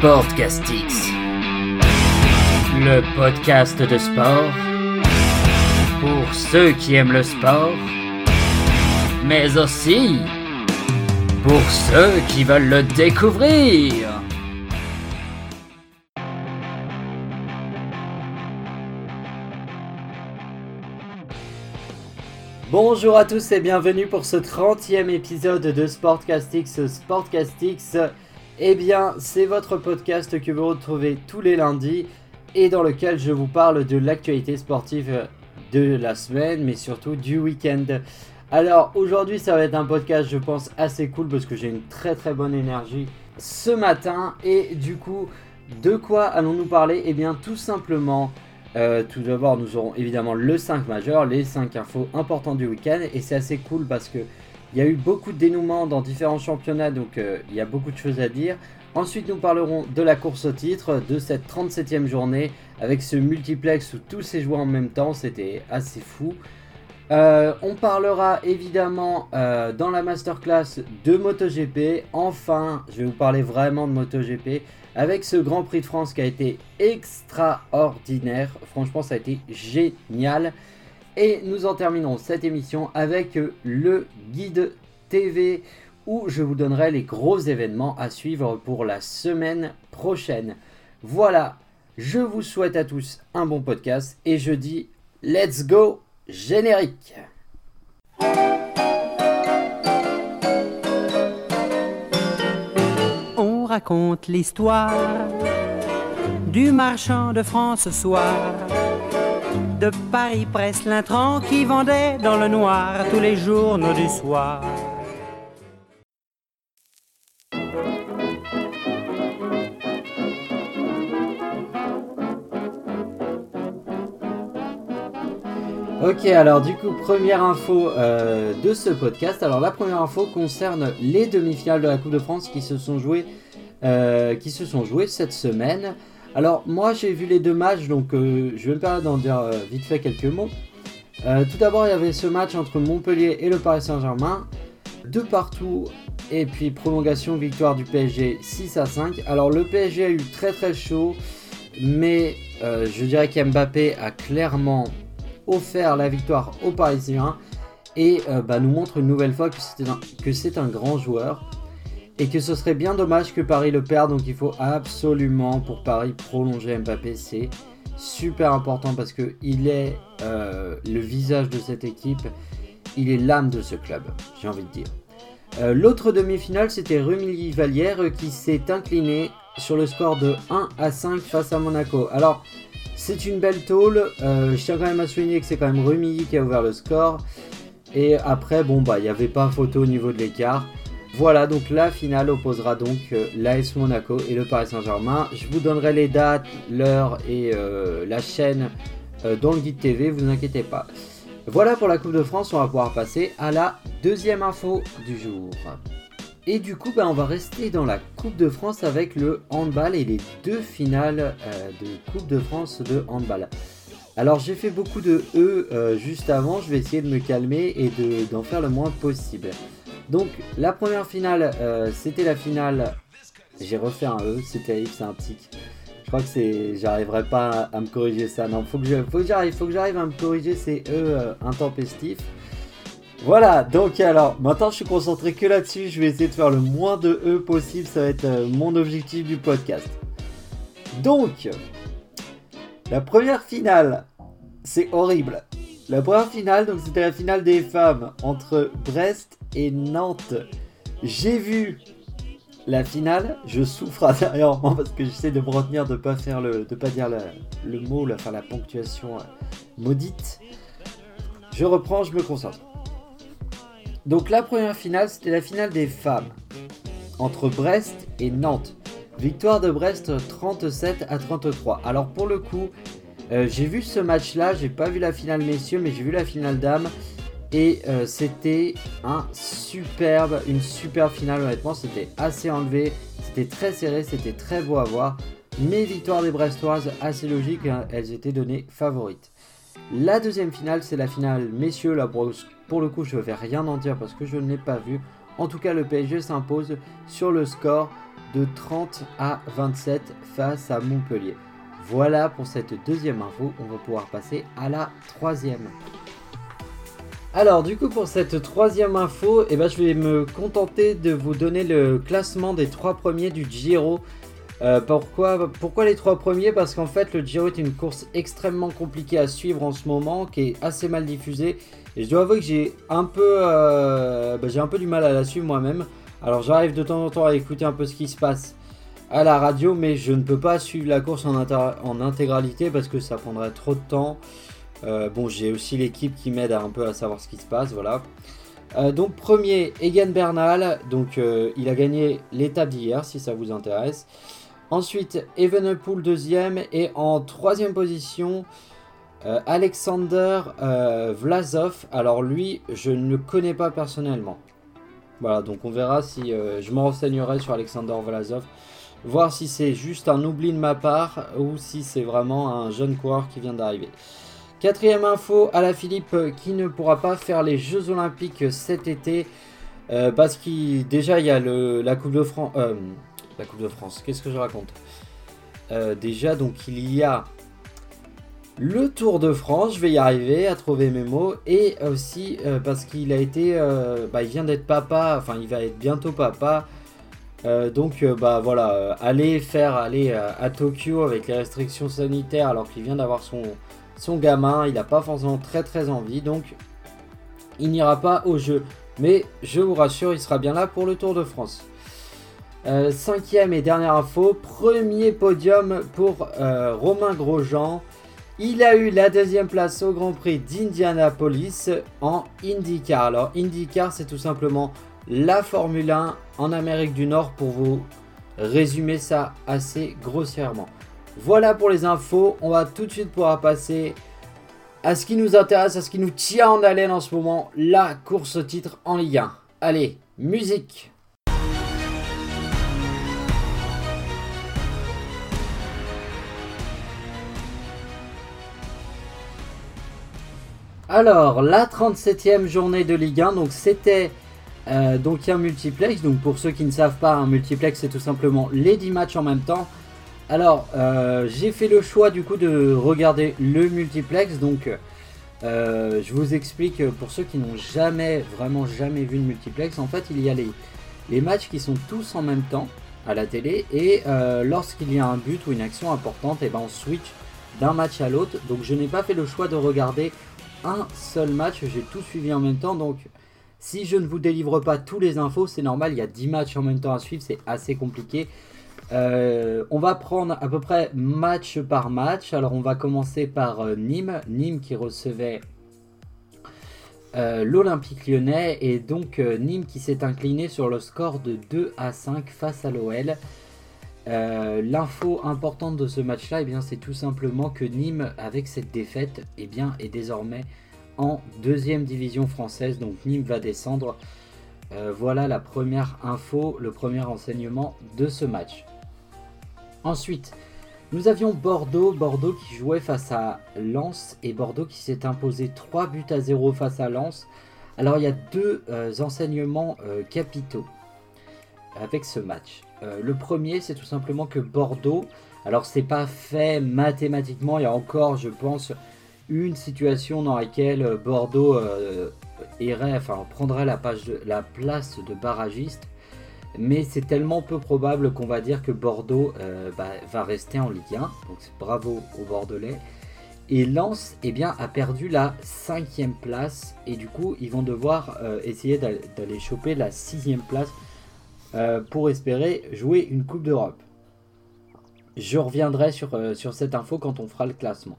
Sportcastix, le podcast de sport pour ceux qui aiment le sport, mais aussi pour ceux qui veulent le découvrir. Bonjour à tous et bienvenue pour ce 30e épisode de Sportcastix. Sportcastix, eh bien, c'est votre podcast que vous retrouvez tous les lundis et dans lequel je vous parle de l'actualité sportive de la semaine, mais surtout du week-end. Alors aujourd'hui, ça va être un podcast, je pense, assez cool parce que j'ai une très très bonne énergie ce matin et du coup, de quoi allons-nous parler? Eh bien, tout simplement. Euh, tout d'abord, nous aurons évidemment le 5 majeur, les 5 infos importants du week-end. Et c'est assez cool parce que il y a eu beaucoup de dénouements dans différents championnats, donc euh, il y a beaucoup de choses à dire. Ensuite, nous parlerons de la course au titre, de cette 37e journée, avec ce multiplex où tous ces joueurs en même temps, c'était assez fou. Euh, on parlera évidemment dans la masterclass de MotoGP. Enfin, je vais vous parler vraiment de MotoGP avec ce Grand Prix de France qui a été extraordinaire. Franchement, ça a été génial. Et nous en terminons cette émission avec le guide TV où je vous donnerai les gros événements à suivre pour la semaine prochaine. Voilà, je vous souhaite à tous un bon podcast et je dis let's go générique. On raconte l'histoire du marchand de France ce soir. De Paris presse l'intrant qui vendait dans le noir tous les journaux du soir. Ok, alors du coup, première info euh, de ce podcast. Alors la première info concerne les demi-finales de la Coupe de France qui se sont jouées, euh, qui se sont jouées cette semaine. Alors moi j'ai vu les deux matchs, donc euh, je vais me permettre d'en dire vite fait quelques mots. tout d'abord il y avait ce match entre Montpellier et le Paris Saint-Germain. De partout, et puis prolongation, victoire du PSG 6 à 5. Alors le PSG a eu très très chaud, mais je dirais qu'Mbappé a clairement offert la victoire aux Parisiens et euh, bah, nous montre une nouvelle fois que c'est un, grand joueur et que ce serait bien dommage que Paris le perde. Donc il faut absolument pour Paris prolonger Mbappé. C'est super important parce que il est euh, le visage de cette équipe. Il est l'âme de ce club, j'ai envie de dire. Euh, l'autre demi-finale, c'était Rumilly Vallière qui s'est incliné sur le score de 1 à 5 face à Monaco. Alors, c'est une belle tôle. Euh, je tiens quand même à souligner que c'est quand même Rumilly qui a ouvert le score. Et après, bon, bah, il n'y avait pas photo au niveau de l'écart. Voilà, donc la finale opposera donc euh, l'AS Monaco et le Paris Saint-Germain. Je vous donnerai les dates, l'heure et euh, la chaîne dans le guide TV, vous inquiétez pas. Voilà pour la Coupe de France, on va pouvoir passer à la deuxième info du jour. Et du coup, bah, on va rester dans la Coupe de France avec le handball et les deux finales euh, de Coupe de France de handball. Alors j'ai fait beaucoup de E euh, juste avant, je vais essayer de me calmer et d'en faire le moins possible. Donc la première finale, euh, c'était la finale, j'ai refait un E, c'est terrible, c'est un tic. Je crois que c'est, j'arriverai pas à, me corriger ça. Non, faut que j'arrive, faut que j'arrive à me corriger ces E intempestifs. Voilà, donc alors, maintenant je suis concentré que là-dessus, je vais essayer de faire le moins de E possible, ça va être euh, mon objectif du podcast. Donc, la première finale, c'est horrible. La première finale, donc c'était la finale des femmes entre Brest et Nantes. J'ai vu la finale, je souffre intérieurement parce que j'essaie de me retenir de pas pas dire le mot, la, enfin la ponctuation euh, maudite. Je reprends, je me concentre. Donc la première finale, c'était la finale des femmes entre Brest et Nantes. Victoire de Brest 37 à 33. Alors pour le coup, euh, j'ai vu ce match-là, j'ai pas vu la finale messieurs, mais j'ai vu la finale dames. Et euh, c'était un superbe, une superbe finale honnêtement, c'était assez enlevé, c'était très serré, c'était très beau à voir. Mais victoire des Brestoises, assez logique, hein, elles étaient données favorites. La deuxième finale, c'est la finale messieurs, la brosse pour le coup, je ne vais rien en dire parce que je ne l'ai pas vu. En tout cas, le PSG s'impose sur le score de 30 à 27 face à Montpellier. Voilà pour cette deuxième info. On va pouvoir passer à la troisième. Alors du coup pour cette troisième info, eh ben, je vais me contenter de vous donner le classement des trois premiers du Giro. Euh, pourquoi, pourquoi les trois premiers? Parce qu'en fait le Giro est une course extrêmement compliquée à suivre en ce moment, qui est assez mal diffusée. Et je dois avouer que j'ai un peu, euh, bah, un peu du mal à la suivre moi-même. Alors j'arrive de temps en temps à écouter un peu ce qui se passe à la radio, mais je ne peux pas suivre la course en, intégralité parce que ça prendrait trop de temps. Euh, bon, j'ai aussi l'équipe qui m'aide un peu à savoir ce qui se passe, voilà. Donc premier, Egan Bernal, donc il a gagné l'étape d'hier si ça vous intéresse. Ensuite, Evenepoel deuxième et en troisième position, Alexander Vlasov. Alors lui, je ne le connais pas personnellement. Voilà, donc on verra si je me renseignerai sur Alexander Vlasov voir si c'est juste un oubli de ma part ou si c'est vraiment un jeune coureur qui vient d'arriver. Quatrième info, à la Philippe qui ne pourra pas faire les Jeux Olympiques cet été euh, parce qu'il déjà il y a le, la Coupe de France. Euh, la Coupe de France, qu'est-ce que je raconte euh, Déjà donc il y a le Tour de France, je vais y arriver à trouver mes mots et aussi parce qu'il a été, bah, il vient d'être papa, enfin il va être bientôt papa. donc bah voilà, aller faire aller à Tokyo avec les restrictions sanitaires alors qu'il vient d'avoir son, son gamin, il n'a pas forcément très très envie, donc il n'ira pas au jeu. Mais je vous rassure, il sera bien là pour le Tour de France. Euh, cinquième et dernière info, premier podium pour euh, Romain Grosjean. Il a eu la deuxième place au Grand Prix d'Indianapolis en IndyCar. Alors IndyCar c'est tout simplement la Formule 1 en Amérique du Nord pour vous résumer ça assez grossièrement. Voilà pour les infos. On va tout de suite pouvoir passer à ce qui nous intéresse, à ce qui nous tient en haleine en ce moment, la course au titre en Ligue 1. Allez, musique Alors, la 37e journée de Ligue 1, donc c'était euh, donc un multiplex. Donc pour ceux qui ne savent pas, un multiplex c'est tout simplement les 10 matchs en même temps. Alors, euh, j'ai fait le choix du coup de regarder le multiplex. Donc, euh, je vous explique pour ceux qui n'ont jamais, vraiment jamais vu le multiplex. En fait, il y a les, matchs qui sont tous en même temps à la télé. Et lorsqu'il y a un but ou une action importante, et eh ben on switch d'un match à l'autre. Donc, je n'ai pas fait le choix de regarder un seul match. J'ai tout suivi en même temps. Donc, si je ne vous délivre pas tous les infos, c'est normal. Il y a 10 matchs en même temps à suivre. C'est assez compliqué. Euh, on va prendre à peu près match par match. Alors on va commencer par euh, Nîmes. Nîmes qui recevait euh, l'Olympique lyonnais. Et donc Nîmes qui s'est incliné sur le score de 2 à 5 face à l'OL. L'info importante de ce match-là, eh c'est tout simplement que Nîmes, avec cette défaite, eh bien, est désormais en deuxième division française. Donc Nîmes va descendre. voilà la première info, le premier enseignement de ce match. Ensuite, nous avions Bordeaux, Bordeaux qui jouait face à Lens et Bordeaux qui s'est imposé 3 buts à 0 face à Lens. Alors il y a deux euh, enseignements euh, capitaux avec ce match. Euh, le premier, c'est tout simplement que Bordeaux, alors c'est pas fait mathématiquement, il y a encore, je pense, une situation dans laquelle Bordeaux irait, enfin prendrait la, la place de barragiste mais c'est tellement peu probable qu'on va dire que Bordeaux euh, bah, va rester en Ligue 1. Donc bravo aux Bordelais. Et Lens eh bien, a perdu la cinquième place. Et du coup, ils vont devoir euh, essayer d'aller choper la sixième place euh, pour espérer jouer une Coupe d'Europe. Je reviendrai sur, sur cette info quand on fera le classement.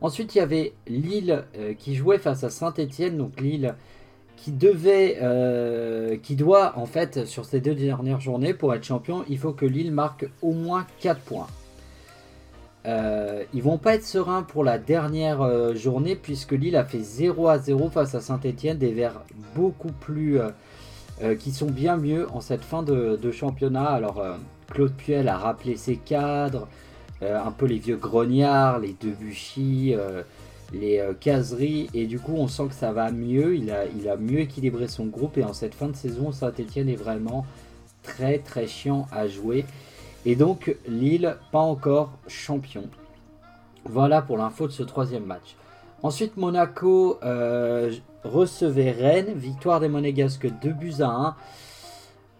Ensuite, il y avait Lille qui jouait face à Saint-Etienne. Donc Lille qui devait, euh, qui doit en fait sur ces deux dernières journées pour être champion, il faut que Lille marque au moins 4 points. Euh, ils vont pas être sereins pour la dernière euh, journée puisque Lille a fait 0 à 0 face à Saint-Etienne, des verts beaucoup plus qui sont bien mieux en cette fin de, championnat. Alors Claude Puel a rappelé ses cadres, un peu les vieux grognards, les Debuchy les euh, caseries et du coup on sent que ça va mieux, il a, mieux équilibré son groupe et en cette fin de saison Saint-Etienne est vraiment très très chiant à jouer. Et donc Lille, pas encore champion. Voilà pour l'info de ce troisième match. Ensuite, Monaco euh, recevait Rennes, victoire des Monégasques 2 buts à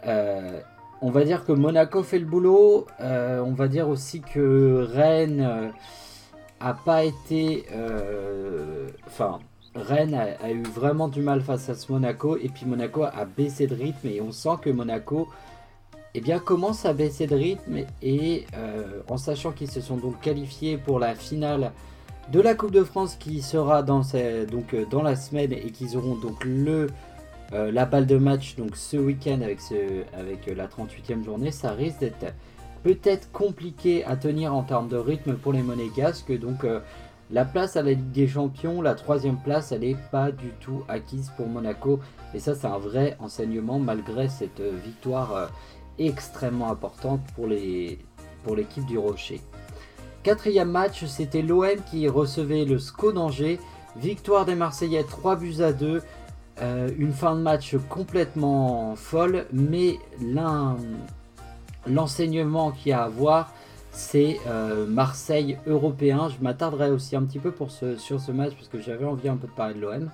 1. on va dire que Monaco fait le boulot. on va dire aussi que Rennes a pas été. Enfin, Rennes a, eu vraiment du mal face à ce Monaco et puis Monaco a baissé de rythme et on sent que Monaco eh bien, commence à baisser de rythme et euh, en sachant qu'ils se sont donc qualifiés pour la finale de la Coupe de France qui sera dans, donc, euh, la semaine et qu'ils auront donc le, euh, la balle de match donc ce week-end avec, avec la 38e journée, ça risque d'être peut-être compliqué à tenir en termes de rythme pour les Monégasques. Donc la place à la Ligue des Champions, la troisième place, elle n'est pas du tout acquise pour Monaco. Et ça, c'est un vrai enseignement malgré cette euh, victoire euh, extrêmement importante pour l'équipe du Rocher. Quatrième match, c'était l'OM qui recevait le SCO d'Angers. Victoire des Marseillais 3 buts à 2. Euh, une fin de match complètement folle, mais l'enseignement qu'il y a à voir, c'est euh, Marseille européen. Je m'attarderai aussi un petit peu sur ce match parce que j'avais envie un peu de parler de l'OM.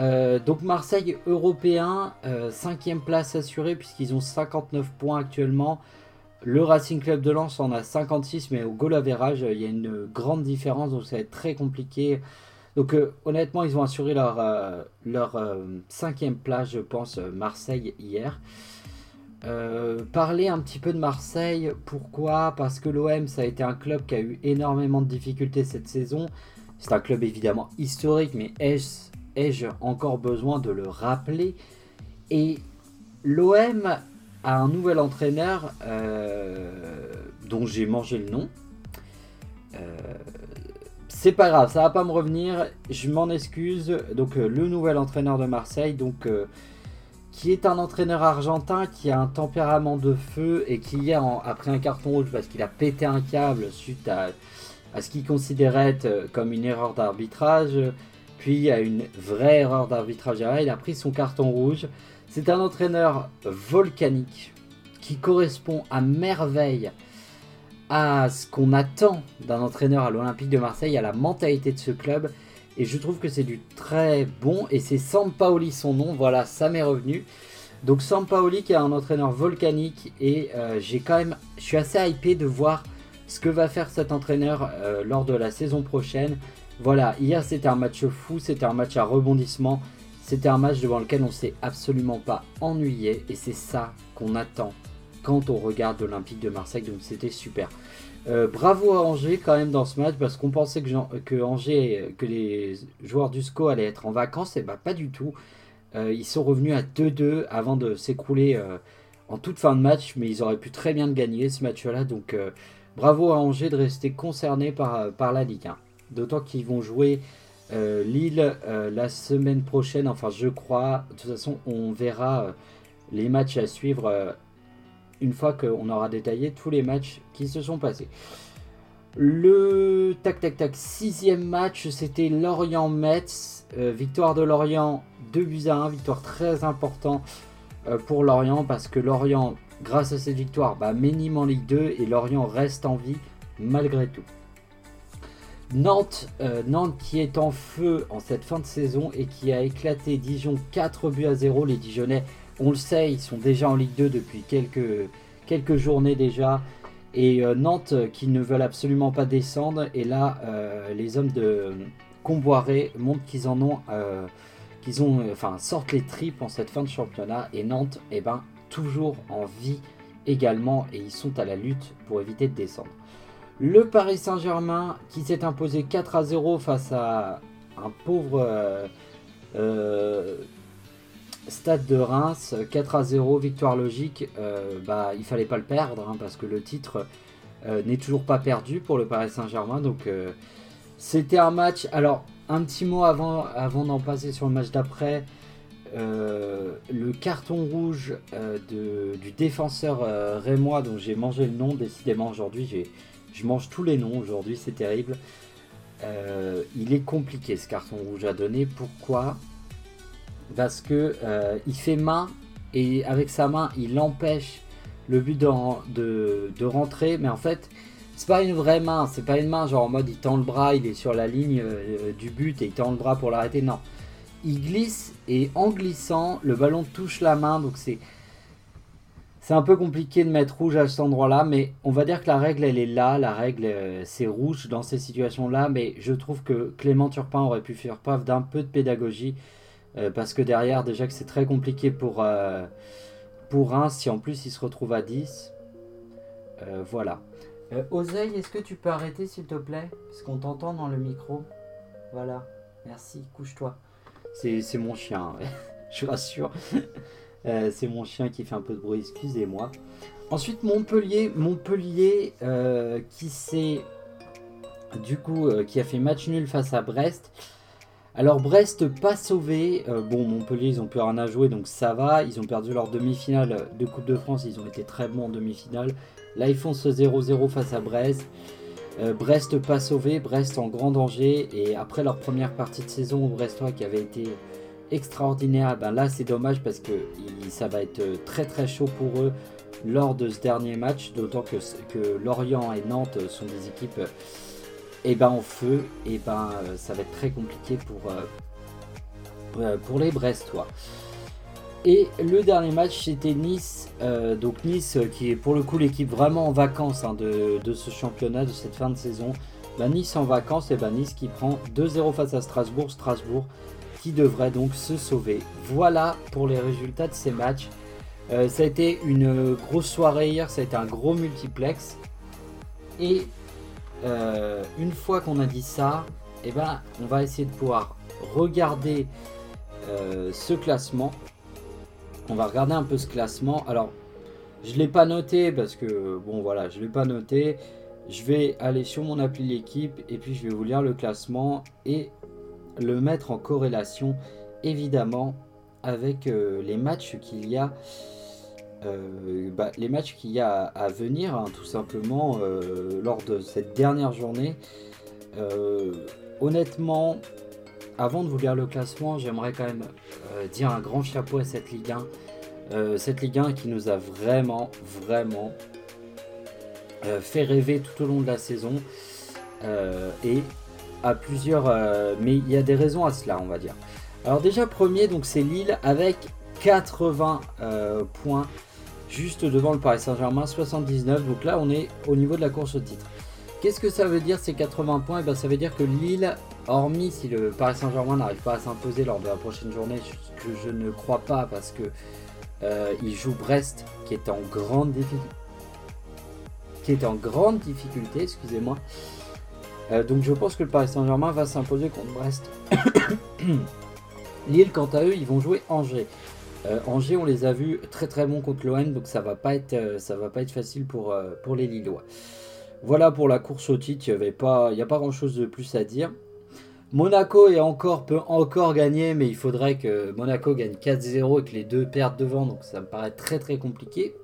Euh, donc Marseille européen, 5 euh, cinquième place assurée puisqu'ils ont 59 points actuellement. Le Racing Club de Lens en a 56, mais au goal average, il y a une grande différence, donc ça va être très compliqué. Donc honnêtement, ils ont assuré leur, leur cinquième place, je pense, Marseille hier. Euh, parler un petit peu de Marseille, pourquoi? Parce que l'OM, ça a été un club qui a eu énormément de difficultés cette saison. C'est un club évidemment historique, mais ai-je encore besoin de le rappeler? Et l'OM a un nouvel entraîneur euh, dont j'ai mangé le nom. Euh, c'est pas grave, ça va pas me revenir, je m'en excuse. Donc le nouvel entraîneur de Marseille, donc qui est un entraîneur argentin qui a un tempérament de feu et qui hier, après un carton rouge parce qu'il a pété un câble suite à, ce qu'il considérait euh, comme une erreur d'arbitrage, puis à une vraie erreur d'arbitrage, il a pris son carton rouge. C'est un entraîneur volcanique qui correspond à merveille à ce qu'on attend d'un entraîneur à l'Olympique de Marseille, à la mentalité de ce club. Et je trouve que c'est du très bon. Et c'est Sampaoli son nom. Voilà, ça m'est revenu. Donc Sampaoli qui est un entraîneur volcanique. Et euh, j'ai quand même. Je suis assez hypé de voir ce que va faire cet entraîneur euh, lors de la saison prochaine. Voilà, hier c'était un match fou. C'était un match à rebondissement. C'était un match devant lequel on s'est absolument pas ennuyé. Et c'est ça qu'on attend quand on regarde l'Olympique de Marseille. Donc c'était super. Euh, bravo à Angers quand même dans ce match parce qu'on pensait que, Angers, que les joueurs du SCO allaient être en vacances, et bah pas du tout. Euh, ils sont revenus à 2-2 avant de s'écrouler euh, en toute fin de match, mais ils auraient pu très bien gagner ce match-là. Donc bravo à Angers de rester concerné par, par la Ligue 1. D'autant qu'ils vont jouer Lille la semaine prochaine, enfin je crois. De toute façon, on verra les matchs à suivre une fois qu'on aura détaillé tous les matchs qui se sont passés. Le tac tac tac sixième match, c'était Lorient-Metz. Euh, victoire de Lorient 2 buts à 1, victoire très importante euh, pour Lorient parce que Lorient, grâce à cette victoire, bah, ménime en Ligue 2 et Lorient reste en vie malgré tout. Nantes, euh, Nantes qui est en feu en cette fin de saison et qui a éclaté Dijon 4 buts à 0. Les Dijonais on le sait, ils sont déjà en Ligue 2 depuis quelques, journées déjà. Et euh, Nantes euh, qui ne veulent absolument pas descendre. Et là, les hommes de Comboiré montrent qu'ils en ont, qu'ils ont, enfin, sortent les tripes en cette fin de championnat. Et Nantes, eh ben, toujours en vie également. Et ils sont à la lutte pour éviter de descendre. Le Paris Saint-Germain qui s'est imposé 4 à 0 face à un pauvre Stade de Reims, 4 à 0, victoire logique. Euh, bah, il fallait pas le perdre hein, parce que le titre euh, n'est toujours pas perdu pour le Paris Saint-Germain. Donc euh, c'était un match. Alors un petit mot avant, avant d'en passer sur le match d'après. le carton rouge du défenseur rémois dont j'ai mangé le nom décidément aujourd'hui. Je mange tous les noms aujourd'hui, c'est terrible. il est compliqué ce carton rouge à donner. Pourquoi? Parce que euh, il fait main et avec sa main, il empêche le but de, de, rentrer. Mais en fait, c'est pas une vraie main. C'est pas une main genre en mode il tend le bras, il est sur la ligne euh, du but et il tend le bras pour l'arrêter. Non. Il glisse et en glissant, le ballon touche la main. Donc c'est. C'est un peu compliqué de mettre rouge à cet endroit-là, mais on va dire que la règle, elle est là. La règle, euh, c'est rouge dans ces situations-là, mais je trouve que Clément Turpin aurait pu faire preuve d'un peu de pédagogie, euh, parce que derrière, déjà que c'est très compliqué pour, pour un, si en plus il se retrouve à 10. Euh, voilà. Euh, Oseille, est-ce que tu peux arrêter s'il te plaît? Parce qu'on t'entend dans le micro. Voilà. Merci, couche-toi. C'est mon chien, je rassure. Euh, c'est mon chien qui fait un peu de bruit, excusez-moi. Ensuite, Montpellier, Montpellier qui s'est du coup qui a fait match nul face à Brest. Alors Brest pas sauvé, euh, bon Montpellier ils ont plus rien à jouer donc ça va, ils ont perdu leur demi-finale de Coupe de France, ils ont été très bons en demi-finale. Là ils font ce 0-0 face à Brest. Euh, Brest pas sauvé, Brest en grand danger et après leur première partie de saison Brestois qui avait été extraordinaire, ben là c'est dommage parce que ça va être très très chaud pour eux lors de ce dernier match, d'autant que, que Lorient et Nantes sont des équipes et ben en feu, et ben euh, ça va être très compliqué pour, euh, euh, pour les Brestois. Et le dernier match c'était Nice, donc Nice qui est pour le coup l'équipe vraiment en vacances hein, de, ce championnat, de cette fin de saison. Ben, nice en vacances, et ben Nice qui prend 2-0 face à Strasbourg, Strasbourg qui devrait donc se sauver. Voilà pour les résultats de ces matchs. ça a été une grosse soirée hier, ça a été un gros multiplex. Et euh, une fois qu'on a dit ça, eh ben, on va essayer de pouvoir regarder euh, ce classement. On va regarder un peu ce classement. Alors, je ne l'ai pas noté parce que, bon voilà, je ne l'ai pas noté. Je vais aller sur mon appli l'équipe et puis je vais vous lire le classement et le mettre en corrélation évidemment avec euh, les matchs qu'il y a euh, bah, les matchs qu'il y a à, venir, hein, tout simplement, euh, lors de cette dernière journée. Honnêtement, avant de vous lire le classement, j'aimerais quand même dire un grand chapeau à cette Ligue 1. cette Ligue 1 qui nous a vraiment, vraiment fait rêver tout au long de la saison. et plusieurs... mais il y a des raisons à cela, on va dire. Alors déjà, premier, donc c'est Lille avec 80 points juste devant le Paris Saint-Germain, 79. Donc là, on est au niveau de la course au titre. Qu'est-ce que ça veut dire ces 80 points? Et eh ben, Ça veut dire que Lille, hormis si le Paris Saint-Germain n'arrive pas à s'imposer lors de la prochaine journée, ce que je ne crois pas parce que euh, il joue Brest qui est en grande difficulté. Qui est en grande difficulté, excusez-moi. Euh, donc je pense que le Paris Saint-Germain va s'imposer contre Brest. Lille, quant à eux, ils vont jouer Angers. Euh, Angers, on les a vus très très bons contre l'OM, donc ça va pas être, euh, ça va pas être facile pour, pour les Lillois. Voilà pour la course au titre, il n'y a pas grand chose de plus à dire. Monaco est encore, peut encore gagner, mais il faudrait que Monaco gagne 4-0 et que les deux perdent devant, donc ça me paraît très très compliqué.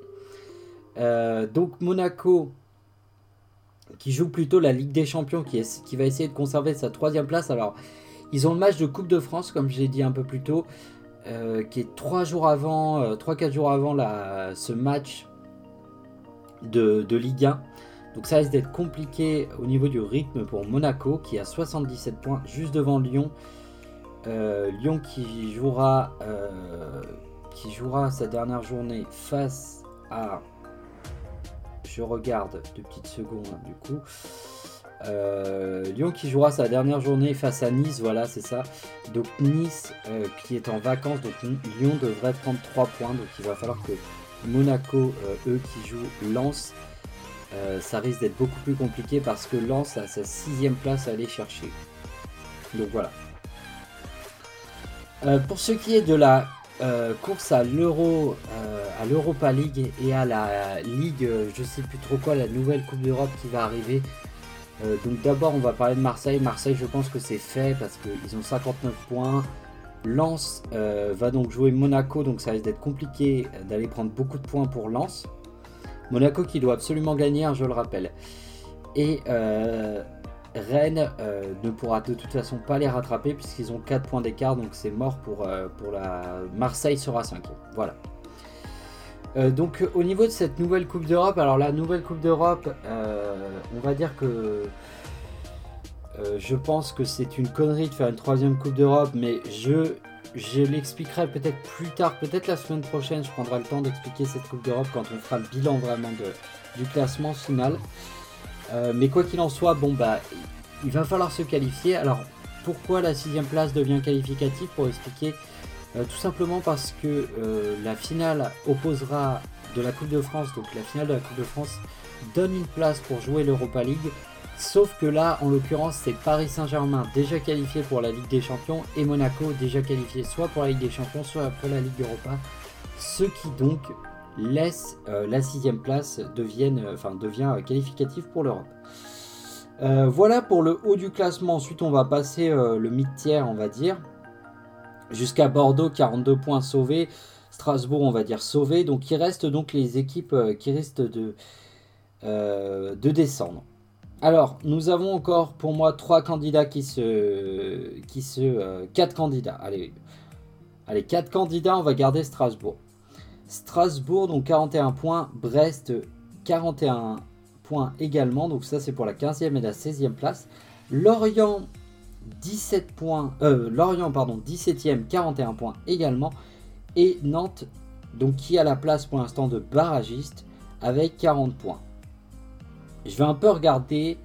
donc Monaco, qui joue plutôt la Ligue des Champions, qui, va essayer de conserver sa troisième place. Alors, ils ont le match de Coupe de France, comme je l'ai dit un peu plus tôt. Euh, qui est 3 jours avant, 3-4 euh, jours avant ce match de, Ligue 1. Donc ça risque d'être compliqué au niveau du rythme pour Monaco qui a 77 points juste devant Lyon. Euh, Lyon qui jouera, qui jouera sa dernière journée face à... Je regarde deux petites secondes hein, du coup. Euh, Lyon qui jouera sa dernière journée face à Nice, voilà, c'est ça. Donc Nice euh, qui est en vacances, donc Lyon devrait prendre 3 points. Donc il va falloir que Monaco, euh, eux qui jouent Lens, ça risque d'être beaucoup plus compliqué parce que Lens a sa sixième place à aller chercher. Donc voilà. pour ce qui est de la course à l'Euro, à l'Europa League et à la Ligue, je sais plus trop quoi, la nouvelle Coupe d'Europe qui va arriver. Euh, donc d'abord on va parler de Marseille. Marseille je pense que c'est fait parce qu'ils ont 59 points. Lens euh, va donc jouer Monaco, donc ça risque d'être compliqué d'aller prendre beaucoup de points pour Lens. Monaco qui doit absolument gagner, hein, je le rappelle. Et euh, Rennes ne pourra de toute façon pas les rattraper puisqu'ils ont 4 points d'écart, donc c'est mort pour, pour la... Marseille sera 5 Voilà. Euh, donc au niveau de cette nouvelle Coupe d'Europe, alors la nouvelle Coupe d'Europe, on va dire que je pense que c'est une connerie de faire une troisième Coupe d'Europe, mais je, je l'expliquerai peut-être plus tard, peut-être la semaine prochaine, je prendrai le temps d'expliquer cette Coupe d'Europe quand on fera le bilan vraiment du classement final. Mais quoi qu'il en soit, bon bah il va falloir se qualifier. Alors pourquoi la sixième place devient qualificative Pour expliquer, euh, tout simplement parce que euh, la finale opposera de la Coupe de France, donc la finale de la Coupe de France donne une place pour jouer l'Europa League. Sauf que là, en l'occurrence, c'est Paris Saint-Germain déjà qualifié pour la Ligue des Champions et Monaco déjà qualifié soit pour la Ligue des Champions, soit pour la Ligue Europa. Ce qui donc laisse euh, la sixième place devienne, enfin, devient qualificatif pour l'Europe. Euh, voilà pour le haut du classement. Ensuite, on va passer euh, le mid-tiers, on va dire. Jusqu'à Bordeaux, 42 points sauvés. Strasbourg, on va dire sauvé. Donc, il reste donc les équipes euh, qui risquent de, de descendre. Alors, nous avons encore pour moi trois candidats qui se. Qui se quatre candidats. Allez, allez, quatre candidats, on va garder Strasbourg. Strasbourg, donc 41 points. Brest, 41 également. Donc ça c'est pour la 15e et la 16e place. Lorient 17 points, euh, Lorient pardon 17e 41 points également. Et Nantes donc qui a la place pour l'instant de barragiste avec 40 points. Je vais un peu regarder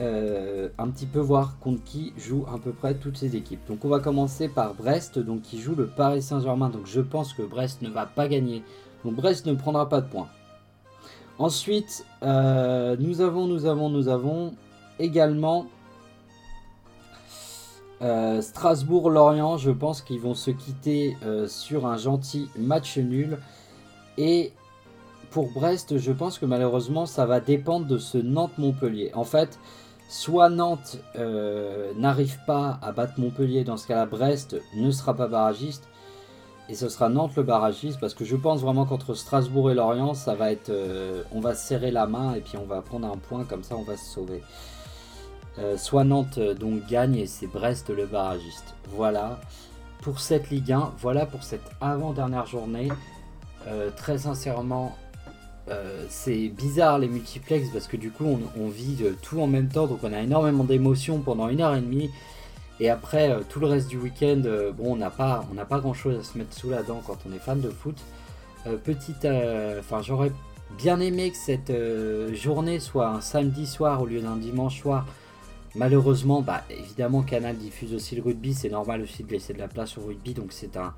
euh, un petit peu voir contre qui joue à peu près toutes ces équipes. Donc on va commencer par Brest, donc qui joue le Paris Saint-Germain. Donc je pense que Brest ne va pas gagner. Donc Brest ne prendra pas de points. Ensuite, euh, nous avons, nous avons, nous avons également euh, Strasbourg-Lorient. Je pense qu'ils vont se quitter sur un gentil match nul. Et pour Brest, je pense que malheureusement, ça va dépendre de ce Nantes-Montpellier. En fait, soit Nantes n'arrive pas à battre Montpellier, dans ce cas-là, Brest ne sera pas barragiste. Et ce sera Nantes le barragiste parce que je pense vraiment qu'entre Strasbourg et Lorient, ça va être. Euh, on va serrer la main et puis on va prendre un point, comme ça on va se sauver. Euh, soit Nantes euh, donc gagne et c'est Brest le barragiste. Voilà pour cette Ligue 1, voilà pour cette avant-dernière journée. très sincèrement, c'est bizarre les multiplex parce que du coup on, on vit tout en même temps, donc on a énormément d'émotions pendant une heure et demie. Et après, euh, tout le reste du week-end, euh, bon, on n'a pas, pas grand-chose à se mettre sous la dent quand on est fan de foot. Euh, petite, enfin, j'aurais bien aimé que cette journée soit un samedi soir au lieu d'un dimanche soir. Malheureusement, bah, évidemment, Canal diffuse aussi le rugby. C'est normal aussi de laisser de la place au rugby, donc c'est un,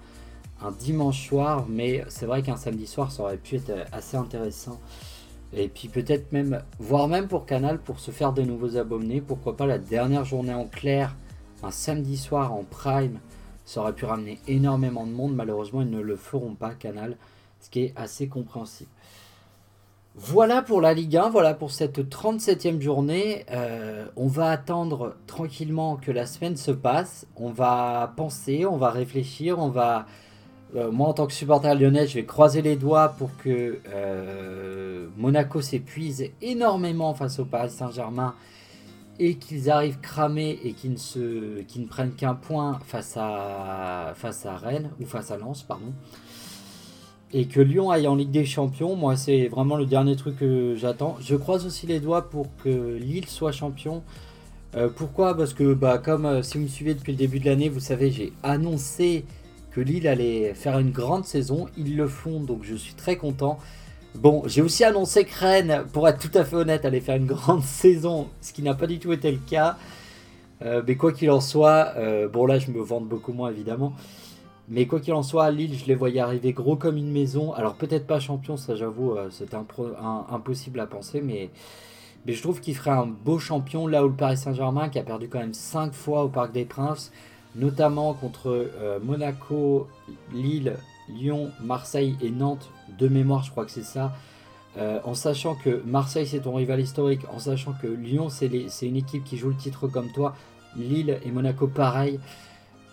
un dimanche soir. Mais c'est vrai qu'un samedi soir, ça aurait pu être assez intéressant. Et puis peut-être même, voire même pour Canal, pour se faire de nouveaux abonnés, pourquoi pas la dernière journée en clair un samedi soir en prime, ça aurait pu ramener énormément de monde. Malheureusement, ils ne le feront pas, Canal, ce qui est assez compréhensible. Voilà pour la Ligue 1, voilà pour cette 37e journée. Euh, on va attendre tranquillement que la semaine se passe. On va penser, on va réfléchir, on va... Euh, moi, en tant que supporter lyonnais, je vais croiser les doigts pour que euh, Monaco s'épuise énormément face au Paris Saint-Germain et qu'ils arrivent cramés et qu'ils ne, prennent qu'un point face à, Rennes, ou face à Lens, pardon. Et que Lyon aille en Ligue des Champions, moi c'est vraiment le dernier truc que j'attends. Je croise aussi les doigts pour que Lille soit champion. Euh, pourquoi? Parce que bah, comme si vous me suivez depuis le début de l'année, vous savez, j'ai annoncé que Lille allait faire une grande saison. Ils le font, donc je suis très content. Bon, j'ai aussi annoncé que Rennes, pour être tout à fait honnête, allait faire une grande saison, ce qui n'a pas du tout été le cas. Euh, mais quoi qu'il en soit, euh, bon là je me vante beaucoup moins évidemment. Mais quoi qu'il en soit, Lille, je les voyais arriver gros comme une maison. Alors peut-être pas champion, ça j'avoue, euh, c'est impossible à penser, mais, mais je trouve qu'il ferait un beau champion là où le Paris Saint-Germain, qui a perdu quand même 5 fois au Parc des Princes, notamment contre Monaco, Lille, Lyon, Marseille et Nantes, de mémoire, je crois que c'est ça. Euh, en sachant que Marseille c'est ton rival historique, en sachant que Lyon c'est une équipe qui joue le titre comme toi, Lille et Monaco pareil,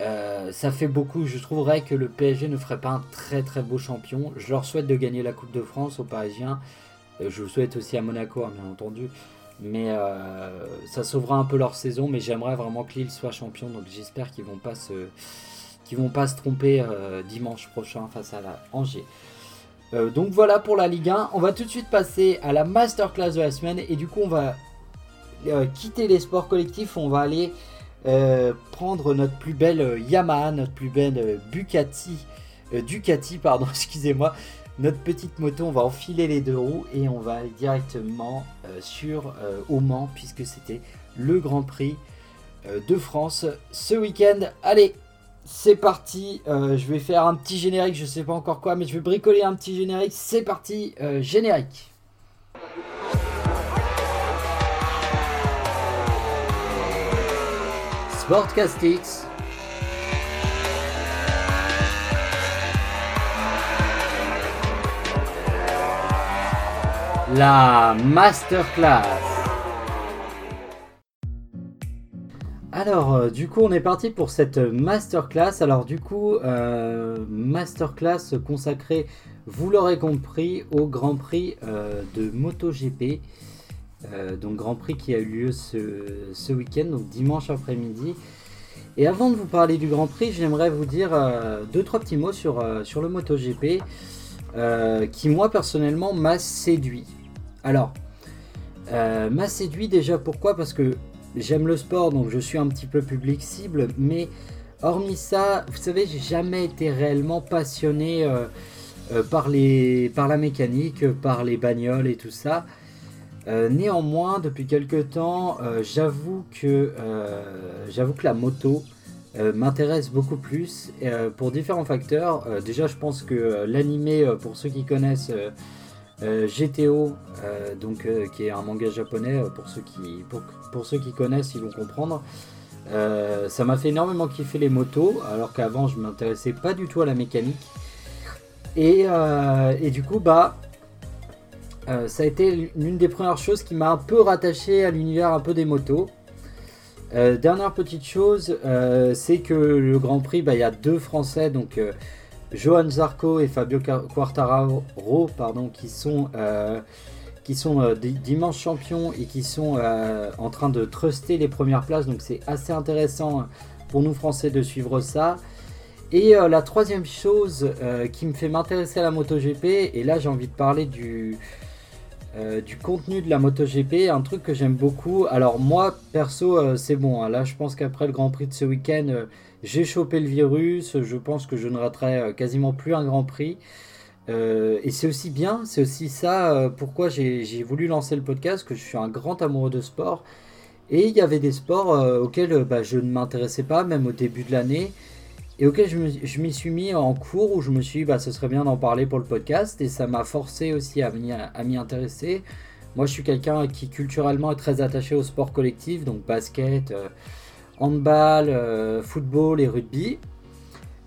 euh, ça fait beaucoup. Je trouverais que le PSG ne ferait pas un très très beau champion. Je leur souhaite de gagner la Coupe de France aux Parisiens. Euh, je le souhaite aussi à Monaco, hein, bien entendu. Mais ça sauvera un peu leur saison. Mais j'aimerais vraiment que Lille soit champion. Donc j'espère qu'ils vont pas se, vont pas se tromper dimanche prochain face à la Angers. Euh, donc voilà pour la Ligue 1. On va tout de suite passer à la masterclass de la semaine. Et du coup, on va euh, quitter les sports collectifs. On va aller euh, prendre notre plus belle Yamaha, notre plus belle Bucati, Ducati, pardon, excusez-moi. Notre petite moto, on va enfiler les deux roues et on va aller directement sur au Mans puisque c'était le Grand Prix de France ce week-end. Allez, c'est parti, euh, je vais faire un petit générique, je sais pas encore quoi, mais je vais bricoler un petit générique. C'est parti, euh, générique. Sportcastix. La masterclass. Alors, euh, du coup, on est parti pour cette masterclass. Alors, du coup, euh, masterclass consacrée, vous l'aurez compris, au Grand Prix euh, de MotoGP. donc, Grand Prix qui a eu lieu ce, week-end, donc dimanche après-midi. Et avant de vous parler du Grand Prix, j'aimerais vous dire deux, trois petits mots sur, sur le MotoGP qui, moi, personnellement, m'a séduit. Alors, m'a séduit déjà pourquoi? Parce que J'aime le sport, donc je suis un petit peu public cible, mais hormis ça, vous savez, j'ai jamais été réellement passionné euh, euh, par, les, par la mécanique, par les bagnoles et tout ça. Euh, néanmoins, depuis quelques temps, j'avoue que que la moto m'intéresse beaucoup plus pour différents facteurs. déjà, je pense que l'animé, pour ceux qui connaissent euh, GTO, euh, donc, euh, qui est un manga japonais, pour, ceux qui, pour, ceux qui connaissent, ils vont comprendre. ça m'a fait énormément kiffer les motos, alors qu'avant je m'intéressais pas du tout à la mécanique. Et, du coup, bah, ça a été l'une des premières choses qui m'a un peu rattaché à l'univers un peu des motos. dernière petite chose, c'est que le Grand Prix, bah, il y a deux Français, donc Johan Zarco et Fabio Quartararo pardon, qui sont, euh, qui sont euh, d'immenses champions et qui sont euh, en train de truster les premières places. Donc c'est assez intéressant pour nous Français de suivre ça. Et la troisième chose qui me fait m'intéresser à la MotoGP, et là j'ai envie de parler du, du contenu de la MotoGP, un truc que j'aime beaucoup. Alors moi perso c'est bon, hein. là je pense qu'après le Grand Prix de ce week-end j'ai chopé le virus, je pense que je ne raterai euh, quasiment plus un Grand Prix. Euh, et c'est aussi bien, c'est aussi ça euh, pourquoi j'ai voulu lancer le podcast, que je suis un grand amoureux de sport. Et il y avait des sports auxquels bah, je ne m'intéressais pas, même au début de l'année, et auxquels je m'y suis mis en cours, où je me suis dit, bah, ce serait bien d'en parler pour le podcast, et ça m'a forcé aussi à m'y intéresser. Moi, je suis quelqu'un qui culturellement est très attaché au sport collectif, donc basket, handball, euh, football et rugby.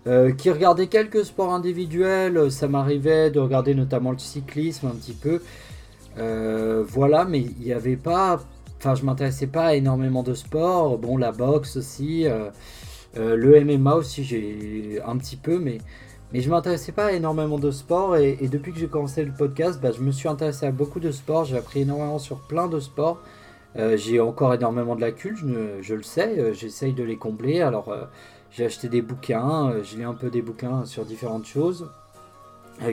Euh, qui regardait quelques sports individuels, ça m'arrivait de regarder notamment le cyclisme un petit peu. Euh, voilà, mais il n'y avait pas. Enfin, je m'intéressais pas énormément de sports. Bon, la boxe aussi, le MMA aussi, j'ai un petit peu, mais, mais je m'intéressais pas énormément de sports. Et, depuis que j'ai commencé le podcast, bah, je me suis intéressé à beaucoup de sports. J'ai appris énormément sur plein de sports. Euh, j'ai encore énormément de lacunes, je, je le sais, euh, j'essaye de les combler. Alors euh, j'ai acheté des bouquins, je lis un peu des bouquins sur différentes choses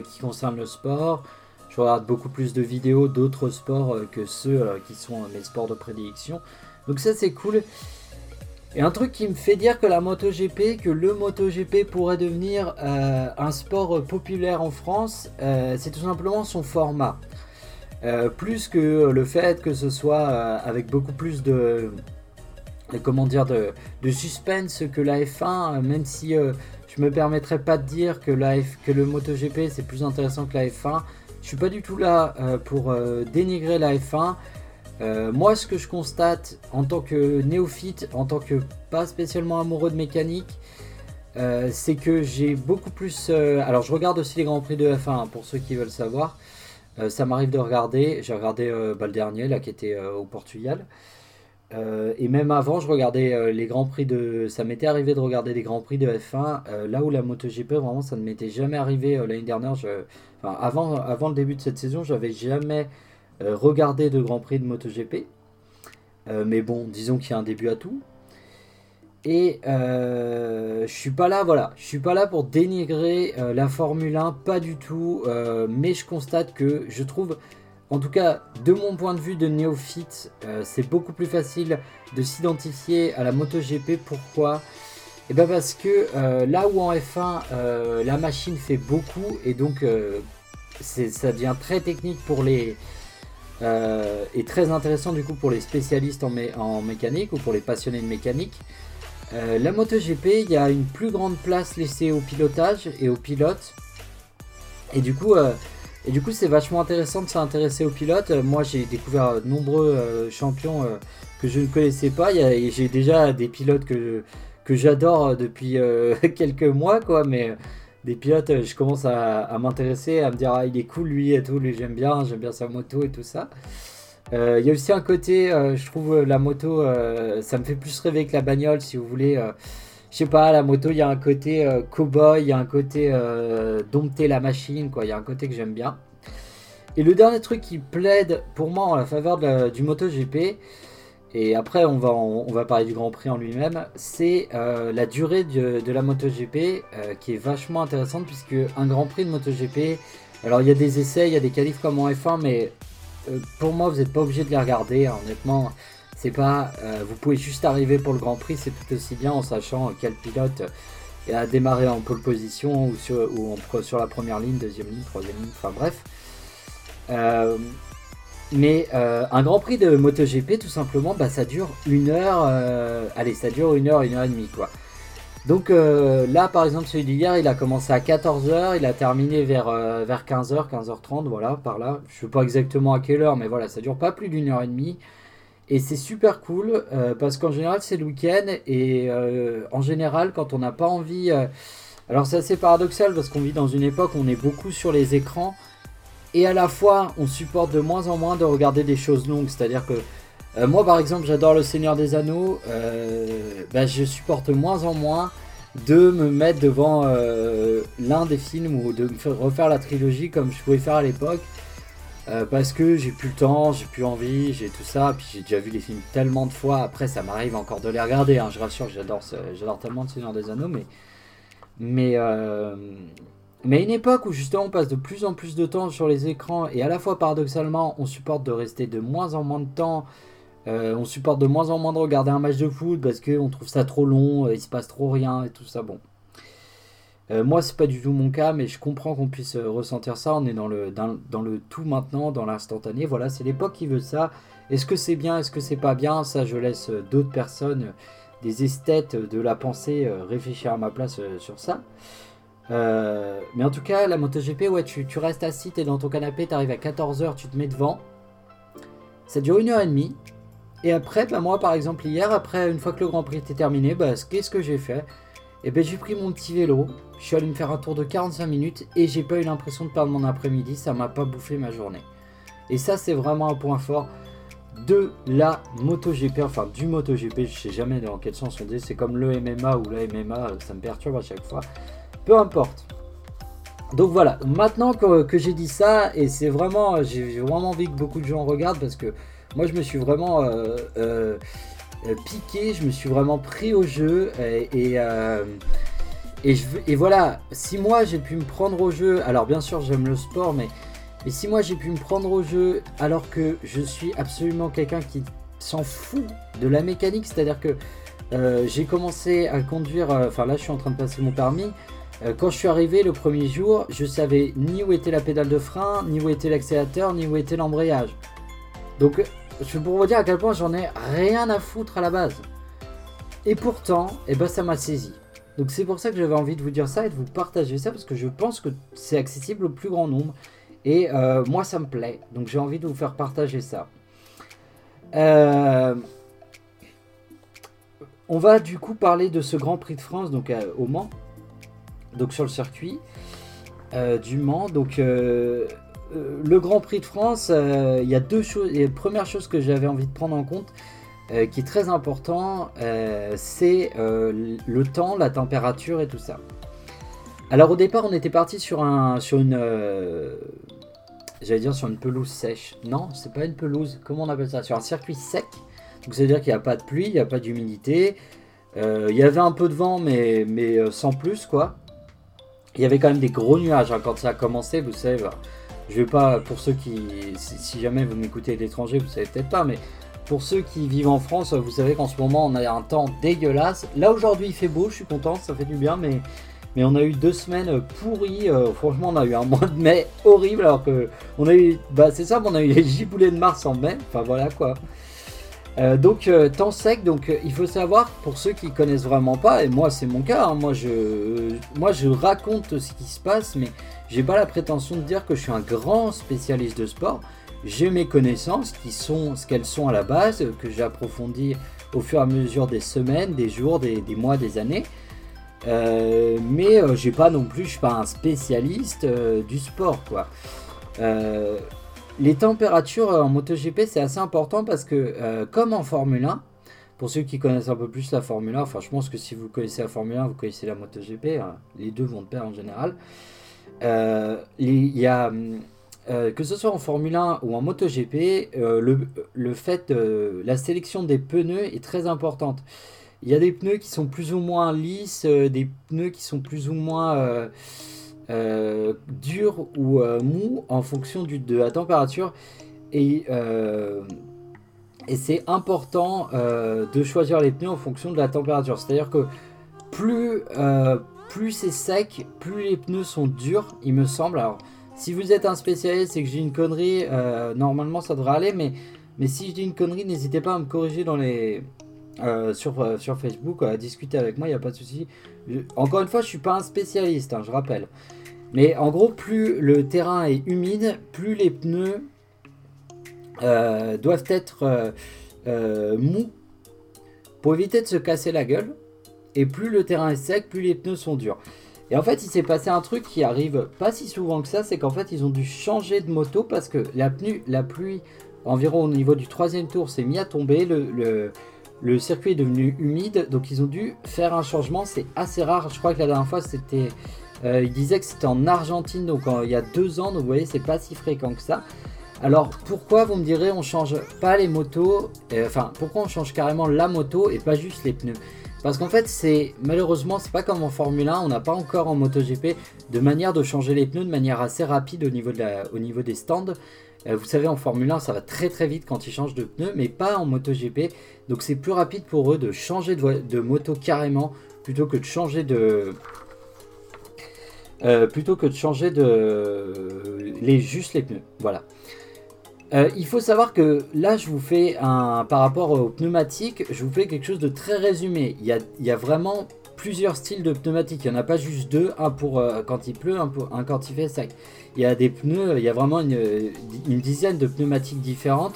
qui concernent le sport. Je regarde beaucoup plus de vidéos d'autres sports que ceux qui sont mes sports de prédilection. Donc ça c'est cool. Et un truc qui me fait dire que la MotoGP, que le MotoGP pourrait devenir un sport populaire en France, c'est tout simplement son format. Euh, plus que le fait que ce soit euh, avec beaucoup plus de comment dire de, suspense que la F1 même si euh, je me permettrais pas de dire que, la que le MotoGP c'est plus intéressant que la F1 je suis pas du tout là pour dénigrer la F1 moi ce que je constate en tant que néophyte en tant que pas spécialement amoureux de mécanique c'est que j'ai beaucoup plus alors je regarde aussi les grands prix de F1 hein, pour ceux qui veulent savoir. euh, ça m'arrive de regarder. J'ai regardé euh, bah, le dernier, là, qui était euh, au Portugal. et même avant, je regardais les grands prix de. Ça m'était arrivé de regarder des grands prix de F1. là où la MotoGP, vraiment, ça ne m'était jamais arrivé l'année dernière. avant, avant le début de cette saison, j'avais jamais regardé de grands prix de MotoGP. mais bon, disons qu'il y a un début à tout. Et euh, je suis pas là, voilà, je suis pas là pour dénigrer euh, la Formule 1, pas du tout. euh, mais je constate que je trouve, en tout cas, de mon point de vue de néophyte, c'est beaucoup plus facile de s'identifier à la MotoGP. Pourquoi? Et bien parce que là où en F1, euh, la machine fait beaucoup et donc ça devient très technique pour les et très intéressant du coup pour les spécialistes en mécanique ou pour les passionnés de mécanique. Euh, la MotoGP, il y a une plus grande place laissée au pilotage et aux pilotes. Et du coup, euh, et du coup, c'est vachement intéressant de s'intéresser aux pilotes. Euh, moi, j'ai découvert de nombreux euh, champions que je ne connaissais pas. J'ai déjà des pilotes que, j'adore depuis quelques mois, quoi. Mais des pilotes, je commence à, à m'intéresser, à me dire, ah, il est cool lui et tout, lui j'aime bien, j'aime bien sa moto et tout ça. Euh, Il y a aussi un côté, euh, je trouve euh, la moto, ça me fait plus rêver que la bagnole, si vous voulez. je sais pas, la moto, il y a un côté cow-boy, il y a un côté dompter la machine, quoi. Il y a un côté que j'aime bien. Et le dernier truc qui plaide pour moi en la faveur du MotoGP, et après on va, on va parler du Grand Prix en lui-même, c'est la durée de, la MotoGP qui est vachement intéressante puisque un Grand Prix de MotoGP, alors il y a des essais, il y a des qualifs comme en F1, mais pour moi, vous n'êtes pas obligé de les regarder. hein. Honnêtement, c'est pas. euh, vous pouvez juste arriver pour le Grand Prix, c'est tout aussi bien en sachant quel pilote euh, a démarré en pole position ou sur, ou en sur la première ligne, deuxième ligne, troisième ligne. Enfin bref. Euh, mais euh, un Grand Prix de MotoGP, tout simplement, bah, ça dure une heure. euh, allez, ça dure une heure, une heure et demie, quoi. Donc euh, là, par exemple, celui d'hier, il a commencé à 14h, il a terminé vers, euh, vers 15h, 15h30, voilà, par là. Je sais pas exactement à quelle heure, mais voilà, ça dure pas plus d'une heure et demie. Et c'est super cool, euh, parce qu'en général, c'est le week-end, et euh, en général, quand on n'a pas envie... euh, alors c'est assez paradoxal, parce qu'on vit dans une époque où on est beaucoup sur les écrans, et à la fois, on supporte de moins en moins de regarder des choses longues, c'est-à-dire que euh, moi, par exemple, j'adore Le Seigneur des Anneaux. euh, bah, je supporte moins en moins de me mettre devant euh, l'un des films ou de me faire refaire la trilogie comme je pouvais faire à l'époque. parce que j'ai plus le temps, j'ai plus envie, j'ai tout ça. Puis j'ai déjà vu les films tellement de fois. Après, ça m'arrive encore de les regarder. hein, je rassure, j'adore, j'adore tellement Le Seigneur des Anneaux. Mais, mais, mais une époque où justement on passe de plus en plus de temps sur les écrans et à la fois paradoxalement on supporte de rester de moins en moins de temps euh, on supporte de moins en moins de regarder un match de foot parce qu'on trouve ça trop long, euh, il se passe trop rien et tout ça. Bon. Euh, moi, c'est pas du tout mon cas, mais je comprends qu'on puisse ressentir ça. On est dans le, dans, le tout maintenant, dans l'instantané. Voilà, c'est l'époque qui veut ça. Est-ce que c'est bien, est-ce que c'est pas bien? Ça, je laisse d'autres personnes, des esthètes de la pensée, réfléchir à ma place sur ça. Mais en tout cas, la MotoGP, ouais, tu, tu restes assis, t'es dans ton canapé, t'arrives à 14h, tu te mets devant. Ça dure une heure et demie. Et après, bah moi par exemple hier, après une fois que le Grand Prix était terminé, bah qu'est-ce que j'ai fait? Et ben j'ai pris mon petit vélo, je suis allé me faire un tour de 45 minutes et j'ai pas eu l'impression de perdre mon après-midi, ça m'a pas bouffé ma journée. Et ça c'est vraiment un point fort de la MotoGP, enfin du MotoGP, je sais jamais dans quel sens on dit, c'est comme le MMA ou la MMA, ça me perturbe à chaque fois. Peu importe. Donc voilà, maintenant que, j'ai dit ça, et c'est vraiment, j'ai vraiment envie que beaucoup de gens regardent parce que moi je me suis vraiment euh, euh, euh, piqué, je me suis vraiment pris au jeu et, voilà, si moi j'ai pu me prendre au jeu, alors bien sûr j'aime le sport, mais, si moi j'ai pu me prendre au jeu alors que je suis absolument quelqu'un qui s'en fout de la mécanique, c'est-à-dire que j'ai commencé à conduire, enfin là je suis en train de passer mon permis, euh, quand je suis arrivé le premier jour, je savais ni où était la pédale de frein, ni où était l'accélérateur, ni où était l'embrayage. Donc, je peux vous dire à quel point j'en ai rien à foutre à la base. Et pourtant, eh ben, ça m'a saisi. Donc c'est pour ça que j'avais envie de vous dire ça et de vous partager ça parce que je pense que c'est accessible au plus grand nombre. Et euh, moi, ça me plaît. Donc j'ai envie de vous faire partager ça. Euh, on va du coup parler de ce Grand Prix de France donc au Mans, donc sur le circuit euh, du Mans. Donc euh, le Grand Prix de France, euh, il y a deux choses. La première chose que j'avais envie de prendre en compte, euh, qui est très important, c'est le temps, la température et tout ça. Alors au départ, on était parti sur un, sur une, j'allais dire sur une pelouse sèche. Non, c'est pas une pelouse. Comment on appelle ça? Sur un circuit sec. Donc ça veut dire qu'il n'y a pas de pluie, il n'y a pas d'humidité. Il y avait un peu de vent, mais, mais sans plus, quoi. Il y avait quand même des gros nuages hein, quand ça a commencé, vous savez. Je vais pas, pour ceux qui, si, jamais vous m'écoutez de l'étranger, vous savez peut-être pas, mais pour ceux qui vivent en France, vous savez qu'en ce moment on a un temps dégueulasse. Là aujourd'hui il fait beau, je suis content, ça fait du bien, mais, mais on a eu deux semaines pourries. Euh, franchement, on a eu un mois de mai horrible, alors que on a eu, bah c'est ça, on a eu les giboulées de mars en mai. Enfin voilà quoi. Euh, donc euh, temps sec, donc il faut savoir pour ceux qui connaissent vraiment pas, et moi c'est mon cas, hein, moi je moi je raconte ce qui se passe, mais j'ai pas la prétention de dire que je suis un grand spécialiste de sport. J'ai mes connaissances qui sont ce qu'elles sont à la base, que j'ai approfondi au fur et à mesure des semaines, des jours, des, mois, des années. Euh, mais euh, j'ai pas non plus, je suis pas un spécialiste euh, du sport quoi. les températures en MotoGP c'est assez important parce que comme en Formule 1, pour ceux qui connaissent un peu plus la Formule 1, enfin je pense que si vous connaissez la Formule 1, vous connaissez la MotoGP, hein, les deux vont de pair en général. Il y a euh, que ce soit en Formule 1 ou en MotoGP, euh, le, le, fait, la sélection des pneus est très importante. Il y a des pneus qui sont plus ou moins lisses, euh, des pneus qui sont plus ou moins durs ou mous en fonction de la température. Et, et c'est important de choisir les pneus en fonction de la température. C'est-à-dire que plus, plus c'est sec, plus les pneus sont durs, il me semble. Alors, si vous êtes un spécialiste et que j'ai une connerie, euh, normalement ça devrait aller. Mais, si je dis une connerie, n'hésitez pas à me corriger dans les, euh, sur, euh, sur Facebook, à discuter avec moi, il n'y a pas de souci. Encore une fois, je ne suis pas un spécialiste, hein, je rappelle. Mais en gros, plus le terrain est humide, plus les pneus doivent être mous pour éviter de se casser la gueule. Et plus le terrain est sec, plus les pneus sont durs. Et en fait, il s'est passé un truc qui arrive pas si souvent que ça, c'est qu'en fait, ils ont dû changer de moto parce que la, pluie, la pluie environ au niveau du troisième tour, s'est mis à tomber. Le, le, circuit est devenu humide, donc ils ont dû faire un changement. C'est assez rare. Je crois que la dernière fois, c'était. Euh, ils disaient que c'était en Argentine, donc il y a deux ans. Donc vous voyez, c'est pas si fréquent que ça. Alors pourquoi vous me direz on change pas les motos, euh, enfin pourquoi on change carrément la moto et pas juste les pneus? Parce qu'en fait, c'est malheureusement, c'est pas comme en Formule 1, on n'a pas encore en MotoGP de manière de changer les pneus de manière assez rapide au niveau, des stands. Euh, vous savez, en Formule 1, ça va très très vite quand ils changent de pneus, mais pas en MotoGP. Donc c'est plus rapide pour eux de changer de, moto carrément plutôt que de changer de. Euh, plutôt que de changer de. Les, juste les pneus. Voilà. Euh, il faut savoir que là, je vous fais un. Par rapport aux pneumatiques, je vous fais quelque chose de très résumé. Il y a, vraiment plusieurs styles de pneumatiques. Il n'y en a pas juste deux, un pour euh, quand il pleut, un, quand il fait sec. Il y a des pneus, il y a vraiment une, dizaine de pneumatiques différentes.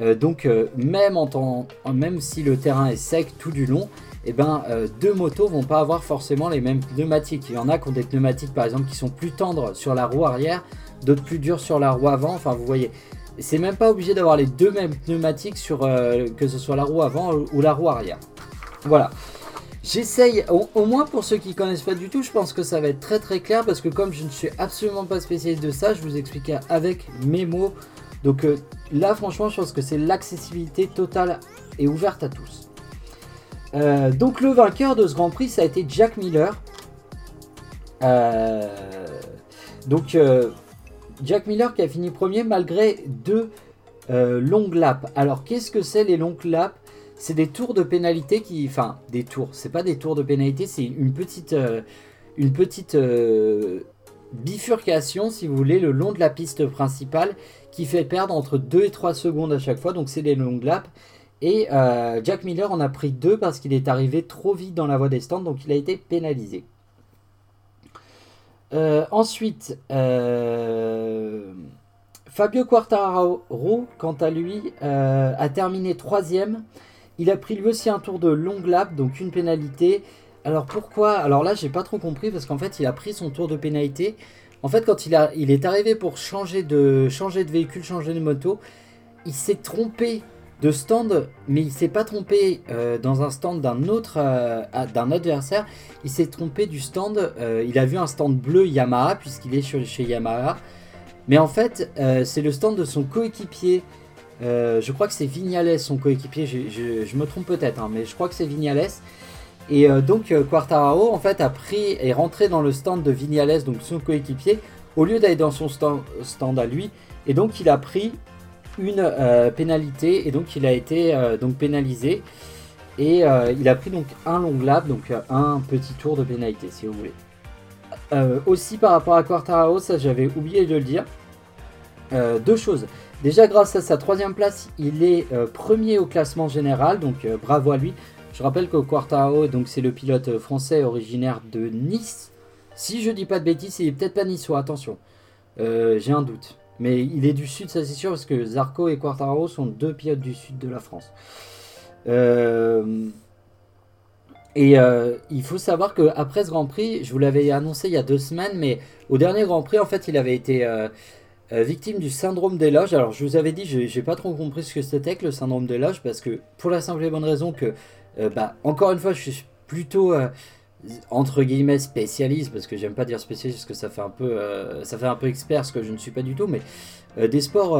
Euh, donc, même, si le terrain est sec tout du long, eh ben, deux motos vont pas avoir forcément les mêmes pneumatiques. Il y en a qui ont des pneumatiques par exemple qui sont plus tendres sur la roue arrière, d'autres plus durs sur la roue avant. Enfin, vous voyez, c'est même pas obligé d'avoir les deux mêmes pneumatiques sur euh, que ce soit la roue avant ou la roue arrière. Voilà. J'essaye, au, moins pour ceux qui connaissent pas du tout, je pense que ça va être très très clair parce que comme je ne suis absolument pas spécialiste de ça, je vous explique avec mes mots. Donc euh, là, franchement, je pense que c'est l'accessibilité totale et ouverte à tous. Euh, donc le vainqueur de ce Grand Prix, ça a été Jack Miller. donc Jack Miller qui a fini premier malgré deux euh, longues laps. Alors qu'est-ce que c'est les longues laps? C'est des tours de pénalité qui... Enfin, des tours. C'est pas des tours de pénalité, c'est une petite... Euh, une petite euh, bifurcation, si vous voulez, le long de la piste principale qui fait perdre entre 2 et 3 secondes à chaque fois. Donc c'est les longues laps. Et Jack Miller en a pris deux parce qu'il est arrivé trop vite dans la voie des stands, donc il a été pénalisé. Euh, ensuite, euh, Fabio Quartararo, quant à lui, euh, a terminé troisième. Il a pris lui aussi un tour de long lap, donc une pénalité. Alors pourquoi? Alors là, j'ai pas trop compris parce qu'en fait, il a pris son tour de pénalité. En fait, quand il, il est arrivé pour changer de, changer de véhicule, changer de moto, il s'est trompé de stand, mais il s'est pas trompé euh, dans un stand d'un autre euh, d'un adversaire. Il s'est trompé du stand. Euh, il a vu un stand bleu Yamaha puisqu'il est chez Yamaha. Mais en fait, c'est le stand de son coéquipier je crois que c'est Vignales son coéquipier, je, me trompe peut-être, hein, mais je crois que c'est Vignales. Et donc Quartararo en fait a pris et rentré dans le stand de Vignales, donc son coéquipier, au lieu d'aller dans son stand, stand, à lui. Et donc il a pris une pénalité et donc il a été donc pénalisé. Et euh, il a pris donc un long lap, donc euh, un petit tour de pénalité si vous voulez. Euh, aussi par rapport à Quartararo, ça j'avais oublié de le dire. deux choses. Déjà grâce à sa troisième place, il est premier au classement général, donc bravo à lui. Je rappelle que Quartararo, donc c'est le pilote français originaire de Nice. Si je dis pas de bêtises, il est peut-être pas niçois, attention. J'ai un doute. Mais il est du sud, ça c'est sûr, parce que Zarco et Quartararo sont deux pilotes du sud de la France. Euh, et euh, il faut savoir qu'après ce Grand Prix, je vous l'avais annoncé il y a deux semaines, mais au dernier Grand Prix, en fait, il avait été euh, victime du syndrome des loges. Alors, je vous avais dit, j'ai pas trop compris ce que c'était que le syndrome des loges, parce que pour la simple et bonne raison que, bah, encore une fois, je suis plutôt entre guillemets spécialiste, parce que j'aime pas dire spécialiste, parce que ça fait un peu, ça fait un peu expert, ce que je ne suis pas du tout, mais des sports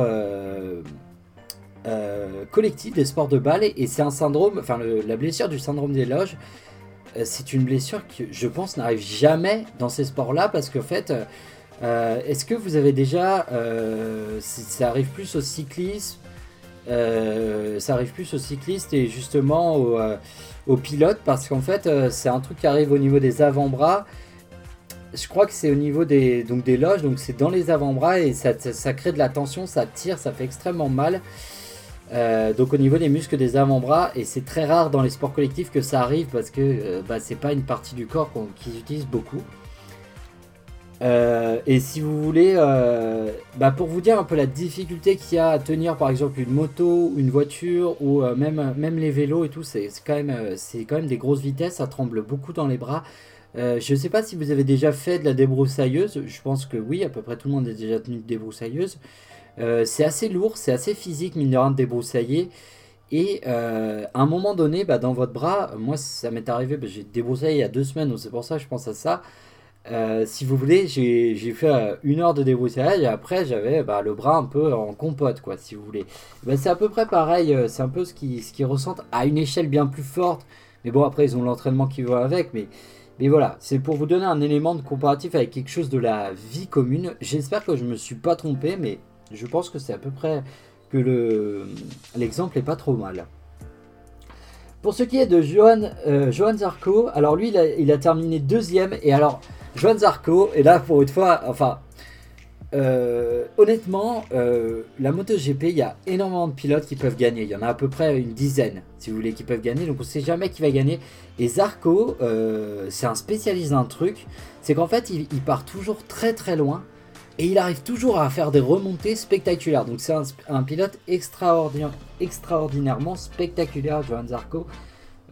euh, collectif des sports de balle et c'est un syndrome, enfin la blessure du syndrome des loges, euh, c'est une blessure qui je pense n'arrive jamais dans ces sports-là parce qu'en fait, euh, est-ce que vous avez déjà, ça arrive plus au cyclisme, ça arrive plus aux cyclistes et justement aux, pilotes parce qu'en fait c'est un truc qui arrive au niveau des avant-bras je crois que c'est au niveau des, donc des loges, donc c'est dans les avant-bras et ça, crée de la tension, ça tire, ça fait extrêmement mal. Euh, donc au niveau des muscles des avant-bras, et c'est très rare dans les sports collectifs que ça arrive parce que euh, bah, c'est pas une partie du corps qu'ils utilisent beaucoup. Euh, et si vous voulez, bah, pour vous dire un peu la difficulté qu'il y a à tenir par exemple une moto, une voiture ou même, même les vélos et tout, c'est quand, même, quand même des grosses vitesses, ça tremble beaucoup dans les bras. je ne sais pas si vous avez déjà fait de la débroussailleuse, je pense que oui, à peu près tout le monde a déjà tenu de débroussailleuse. Euh, c'est assez lourd, c'est assez physique, mine de rien, de débroussailler. Et euh, à un moment donné, bah, dans votre bras, moi ça m'est arrivé, bah, j'ai débroussaillé il y a deux semaines, donc c'est pour ça que je pense à ça. Euh, si vous voulez, j'ai fait une heure de débroussaillage et après j'avais bah, le bras un peu en compote, quoi, si vous voulez. Bah, c'est à peu près pareil, c'est un peu ce qu'ils ressentent à une échelle bien plus forte. Mais bon, après ils ont l'entraînement qui va avec, mais, voilà, c'est pour vous donner un élément de comparatif avec quelque chose de la vie commune. J'espère que je me suis pas trompé, mais je pense que c'est à peu près que le, l'exemple est pas trop mal. Pour ce qui est de Johan, euh, Zarco, alors lui il a, terminé deuxième et alors Johan Zarco, et là pour une fois, enfin euh, honnêtement, euh, la MotoGP, il y a énormément de pilotes qui peuvent gagner. Il y en a à peu près une dizaine, si vous voulez, qui peuvent gagner. Donc on ne sait jamais qui va gagner. Et Zarco, c'est un spécialiste d'un truc. C'est qu'en fait, il, part toujours très très loin. Et il arrive toujours à faire des remontées spectaculaires. Donc c'est un, pilote extraordinairement spectaculaire, Johan Zarco.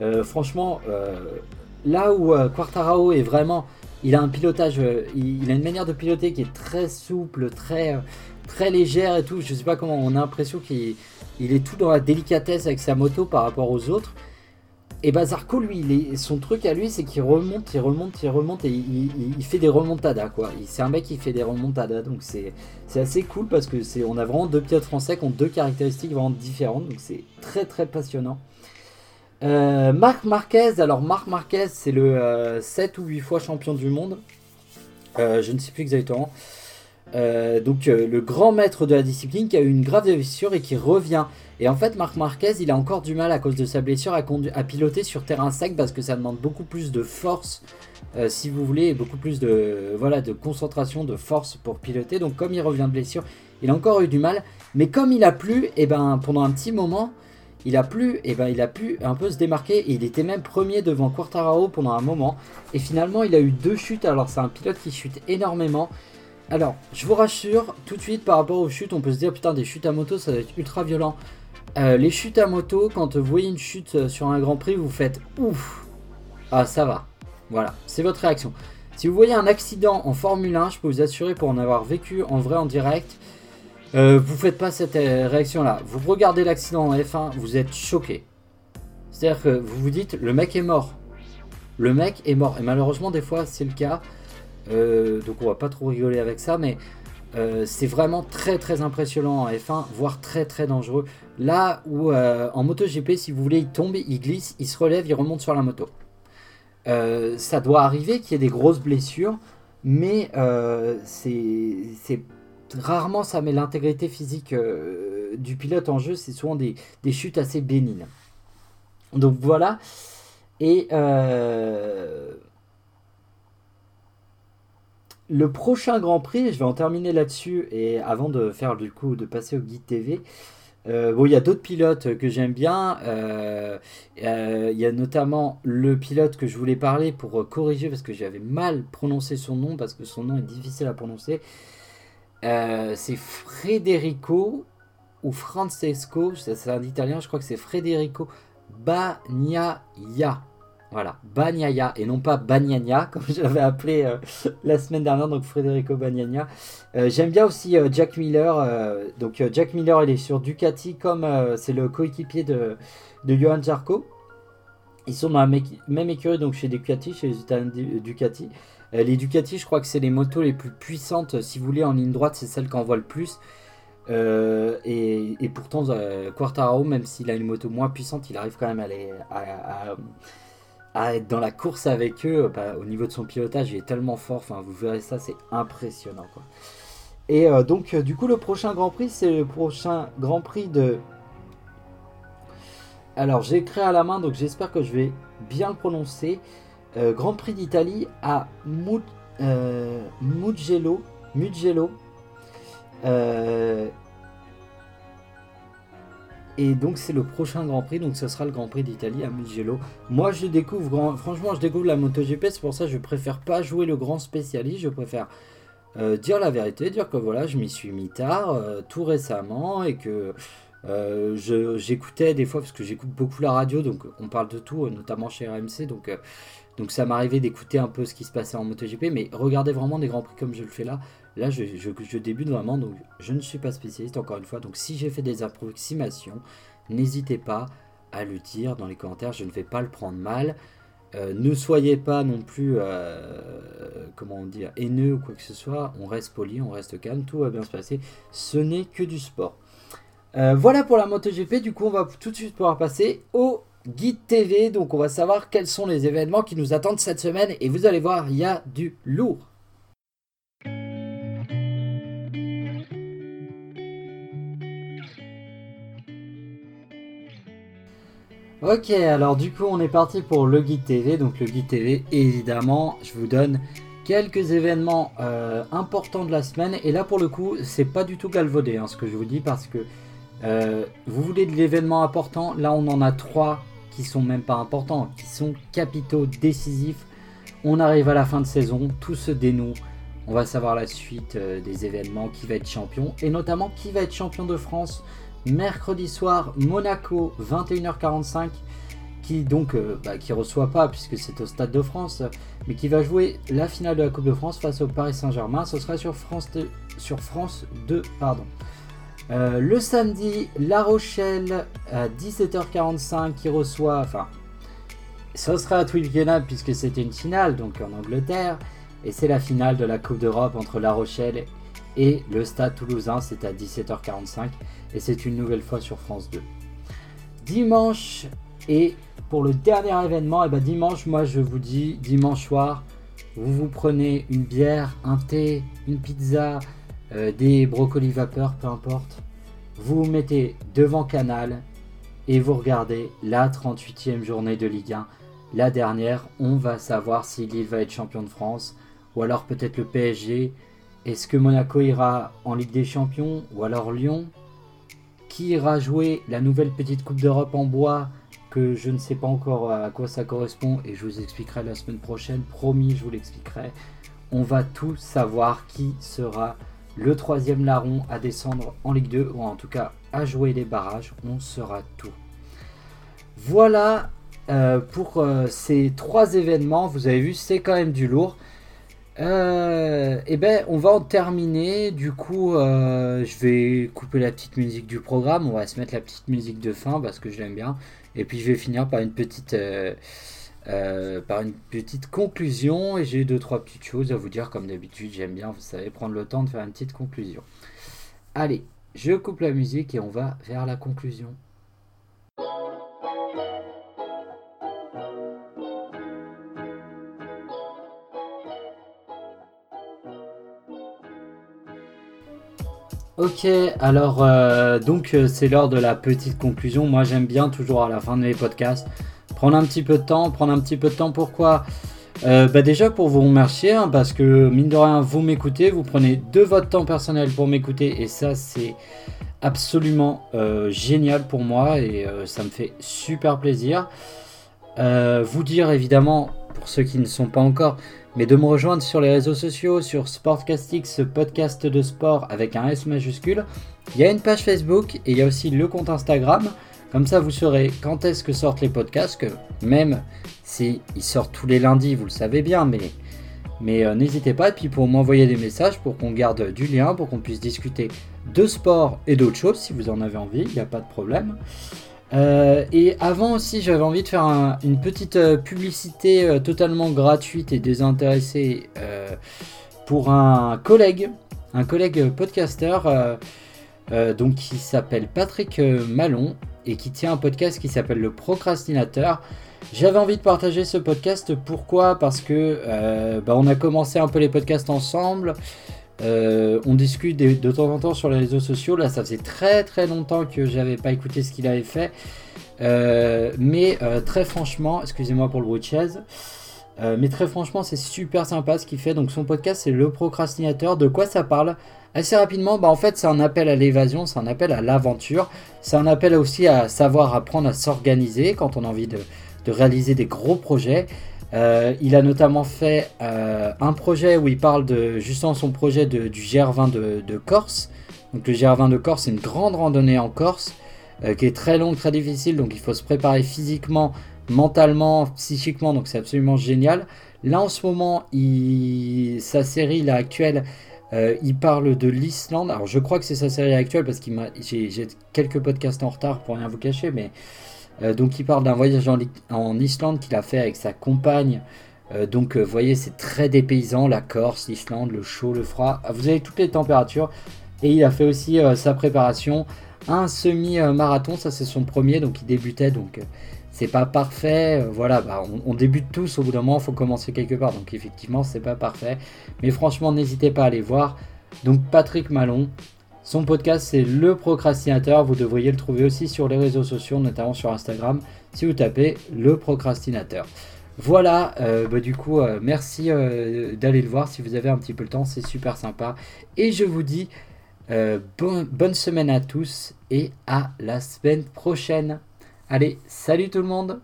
Euh, franchement, euh, là où euh, Quartararo est vraiment... Il a un pilotage, il, a une manière de piloter qui est très souple, très, très légère et tout. Je sais pas comment, on a l'impression qu'il est tout dans la délicatesse avec sa moto par rapport aux autres. Et Bazarco, lui, son truc à lui, c'est qu'il remonte, il remonte, il remonte et il, fait des remontadas, quoi. C'est un mec qui fait des remontadas, donc c'est assez cool parce que c'est on a vraiment deux pilotes français qui ont deux caractéristiques vraiment différentes, donc c'est très très passionnant. Euh, Marc Marquez, alors Marc Marquez, c'est le 7 euh, ou 8 fois champion du monde. Euh, je ne sais plus exactement. donc le grand maître de la discipline qui a eu une grave blessure et qui revient. Et en fait, Marc Marquez, il a encore du mal à cause de sa blessure à, piloter sur terrain sec parce que ça demande beaucoup plus de force, euh, si vous voulez, beaucoup plus de, voilà, de concentration, de force pour piloter. Donc, comme il revient de blessure, il a encore eu du mal. Mais comme il a plu, et eh ben, pendant un petit moment, il a plu, et eh ben, il a pu un peu se démarquer. Et il était même premier devant Quartararo pendant un moment. Et finalement, il a eu deux chutes. Alors, c'est un pilote qui chute énormément. Alors, je vous rassure, tout de suite par rapport aux chutes, on peut se dire putain, des chutes à moto, ça va être ultra violent. Euh, les chutes à moto, quand vous voyez une chute euh, sur un Grand Prix, vous faites ouf. Ah, ça va. Voilà, c'est votre réaction. Si vous voyez un accident en Formule 1, je peux vous assurer pour en avoir vécu en vrai en direct, euh, vous faites pas cette réaction-là. Vous regardez l'accident en F1, vous êtes choqué. C'est-à-dire que vous vous dites, le mec est mort. Le mec est mort. Et malheureusement, des fois, c'est le cas. donc on va pas trop rigoler avec ça, mais Euh, c'est vraiment très très impressionnant en F1, voire très très dangereux. Là où euh, en MotoGP, si vous voulez, il tombe, il glisse, il se relève, il remonte sur la moto. Euh, ça doit arriver qu'il y ait des grosses blessures, mais c'est rarement ça met l'intégrité physique du pilote en jeu. C'est souvent des, des, chutes assez bénignes. Donc voilà. Et le prochain Grand Prix, je vais en terminer là-dessus et avant de faire du coup de passer au guide TV. Euh, bon, il y a d'autres pilotes que j'aime bien. Euh, euh, il y a notamment le pilote que je voulais parler pour corriger parce que j'avais mal prononcé son nom parce que son nom est difficile à prononcer. C'est Federico ou Francesco, c'est un italien, je crois que c'est Federico Bagnaia. Voilà, Bagnaya et non pas Bagnagna, comme je l'avais appelé euh, la semaine dernière, donc Federico Bagnagna. Euh, j'aime bien aussi euh, Jack Miller. donc Jack Miller, il est sur Ducati, comme c'est le coéquipier de, de Johan Zarco. Ils sont dans la même écurie, donc chez Ducati, chez les Italiens Ducati. Les Ducati, je crois que c'est les motos les plus puissantes. Si vous voulez, en ligne droite, c'est celle qu'on voit le plus. et, pourtant, Quartararo, même s'il a une moto moins puissante, il arrive quand même à, être dans la course avec eux, bah, au niveau de son pilotage, il est tellement fort. Enfin, vous verrez ça, c'est impressionnant. Et euh, donc, euh, du coup, le prochain Grand Prix, c'est le prochain Grand Prix de. Alors, j'ai écrit à la main, donc j'espère que je vais bien le prononcer. Euh, Grand Prix d'Italie à Mugello. Mugello. Et donc c'est le prochain Grand Prix, donc ce sera le Grand Prix d'Italie à Mugello. Moi je découvre, franchement je découvre la MotoGP, c'est pour ça que je préfère pas jouer le grand spécialiste, je préfère euh, dire la vérité, dire que voilà je m'y suis mis tard, euh, tout récemment, et que euh, j'écoutais des fois, parce que j'écoute beaucoup la radio, donc on parle de tout, notamment chez RMC, donc, donc ça m'arrivait d'écouter un peu ce qui se passait en MotoGP, mais regardez vraiment des Grands Prix comme je le fais là, Là, je, débute vraiment, donc je ne suis pas spécialiste encore une fois. Donc si j'ai fait des approximations, n'hésitez pas à le dire dans les commentaires, je ne vais pas le prendre mal. Euh, ne soyez pas non plus, euh, comment dire, haineux ou quoi que ce soit. On reste poli, on reste calme, tout va bien se passer. Ce n'est que du sport. Euh, voilà pour la MotoGP. Du coup, on va tout de suite pouvoir passer au guide TV. Donc, on va savoir quels sont les événements qui nous attendent cette semaine. Et vous allez voir, il y a du lourd. Ok, alors du coup on est parti pour le guide TV. Donc le guide TV, évidemment, je vous donne quelques événements euh, importants de la semaine. Et là pour le coup, c'est pas du tout galvaudé hein, ce que je vous dis parce que euh, vous voulez de l'événement important. Là on en a trois qui sont même pas importants, qui sont capitaux, décisifs. On arrive à la fin de saison, tout se dénoue. On va savoir la suite euh, des événements, qui va être champion et notamment qui va être champion de France mercredi soir, Monaco, 21h45, qui donc euh, bah, qui reçoit pas puisque c'est au Stade de France, mais qui va jouer la finale de la Coupe de France face au Paris Saint-Germain. Ce sera sur France 2, sur France 2 pardon. Euh, le samedi, La Rochelle à 17h45 qui reçoit, enfin, ce sera à Twickenham puisque c'était une finale donc en Angleterre et c'est la finale de la Coupe d'Europe entre La Rochelle et le Stade Toulousain, c'est à 17h45 et c'est une nouvelle fois sur France 2. Dimanche et pour le dernier événement, et eh ben dimanche, moi je vous dis, dimanche soir, vous vous prenez une bière, un thé, une pizza, euh, des brocolis vapeur, peu importe. Vous vous mettez devant Canal et vous regardez la 38e journée de Ligue 1. La dernière, on va savoir si Lille va être champion de France ou alors peut-être le PSG. Est-ce que Monaco ira en Ligue des Champions ou alors Lyon? Qui ira jouer la nouvelle petite Coupe d'Europe en bois que je ne sais pas encore à quoi ça correspond et je vous expliquerai la semaine prochaine, promis je vous l'expliquerai. On va tout savoir qui sera le troisième larron à descendre en Ligue 2 ou en tout cas à jouer les barrages, on sera tout. Voilà euh, pour euh, ces trois événements, vous avez vu c'est quand même du lourd. Euh, eh ben, on va en terminer. Du coup, euh, je vais couper la petite musique du programme. On va se mettre la petite musique de fin parce que je l'aime bien. Et puis, je vais finir par une petite, euh, par une petite conclusion. Et j'ai deux, trois petites choses à vous dire, comme d'habitude. J'aime bien, vous savez, prendre le temps de faire une petite conclusion. Allez, je coupe la musique et on va vers la conclusion. Ok, alors euh, donc euh, c'est l'heure de la petite conclusion. Moi j'aime bien toujours à la fin de mes podcasts prendre un petit peu de temps. Prendre un petit peu de temps pourquoi? Euh, bah Déjà pour vous remercier hein, parce que mine de rien vous m'écoutez, vous prenez de votre temps personnel pour m'écouter et ça c'est absolument génial pour moi et ça me fait super plaisir. vous dire évidemment pour ceux qui ne sont pas encore mais de me rejoindre sur les réseaux sociaux, sur Sportcastix, podcast de sport avec un S majuscule. Il y a une page Facebook et il y a aussi le compte Instagram. Comme ça, vous saurez quand est-ce que sortent les podcasts, que même si ils sortent tous les lundis, vous le savez bien, mais, mais euh, n'hésitez pas. Et puis pour m'envoyer des messages, pour qu'on garde du lien, pour qu'on puisse discuter de sport et d'autres choses, si vous en avez envie, il n'y a pas de problème. Euh, et avant aussi, j'avais envie de faire une petite euh, publicité totalement gratuite et désintéressée pour un collègue, un collègue podcaster, donc qui s'appelle Patrick Malon et qui tient un podcast qui s'appelle Le Procrastinateur. J'avais envie de partager ce podcast. Pourquoi? Parce que bah, on a commencé un peu les podcasts ensemble. Euh, on discute de, temps en temps sur les réseaux sociaux. Là, ça faisait très très longtemps que j'avais pas écouté ce qu'il avait fait. Euh, mais euh, très franchement, excusez-moi pour le bruit de chaise. mais très franchement, c'est super sympa ce qu'il fait. Donc son podcast, c'est Le Procrastinateur. De quoi ça parle? Assez rapidement, bah, en fait, c'est un appel à l'évasion, c'est un appel à l'aventure. C'est un appel aussi à savoir apprendre à s'organiser quand on a envie de réaliser des gros projets. Euh, il a notamment fait euh, un projet où il parle de justement son projet du GR20 de, Corse. Donc le GR20 de Corse, c'est une grande randonnée en Corse euh, qui est très longue, très difficile. Donc il faut se préparer physiquement, mentalement, psychiquement. Donc c'est absolument génial. Là en ce moment, sa série là, actuelle, il parle de l'Islande. Alors je crois que c'est sa série actuelle parce que j'ai quelques podcasts en retard pour rien vous cacher, mais euh, donc il parle d'un voyage en, Islande qu'il a fait avec sa compagne. Euh, donc euh, vous voyez c'est très dépaysant, la Corse, l'Islande, le chaud, le froid. Ah, vous avez toutes les températures. Et il a fait aussi sa préparation. Un semi-marathon, ça c'est son premier, donc il débutait, donc c'est pas parfait. voilà, bah, on, débute tous, au bout d'un moment, il faut commencer quelque part. Donc effectivement, c'est pas parfait. Mais franchement, n'hésitez pas à aller voir. Donc Patrick Malon, son podcast, c'est Le Procrastinateur. Vous devriez le trouver aussi sur les réseaux sociaux, notamment sur Instagram, si vous tapez Le Procrastinateur. Voilà, euh, bah, du coup, euh, merci euh, d'aller le voir si vous avez un petit peu le temps, c'est super sympa. Et je vous dis bonne semaine à tous et à la semaine prochaine. Allez, salut tout le monde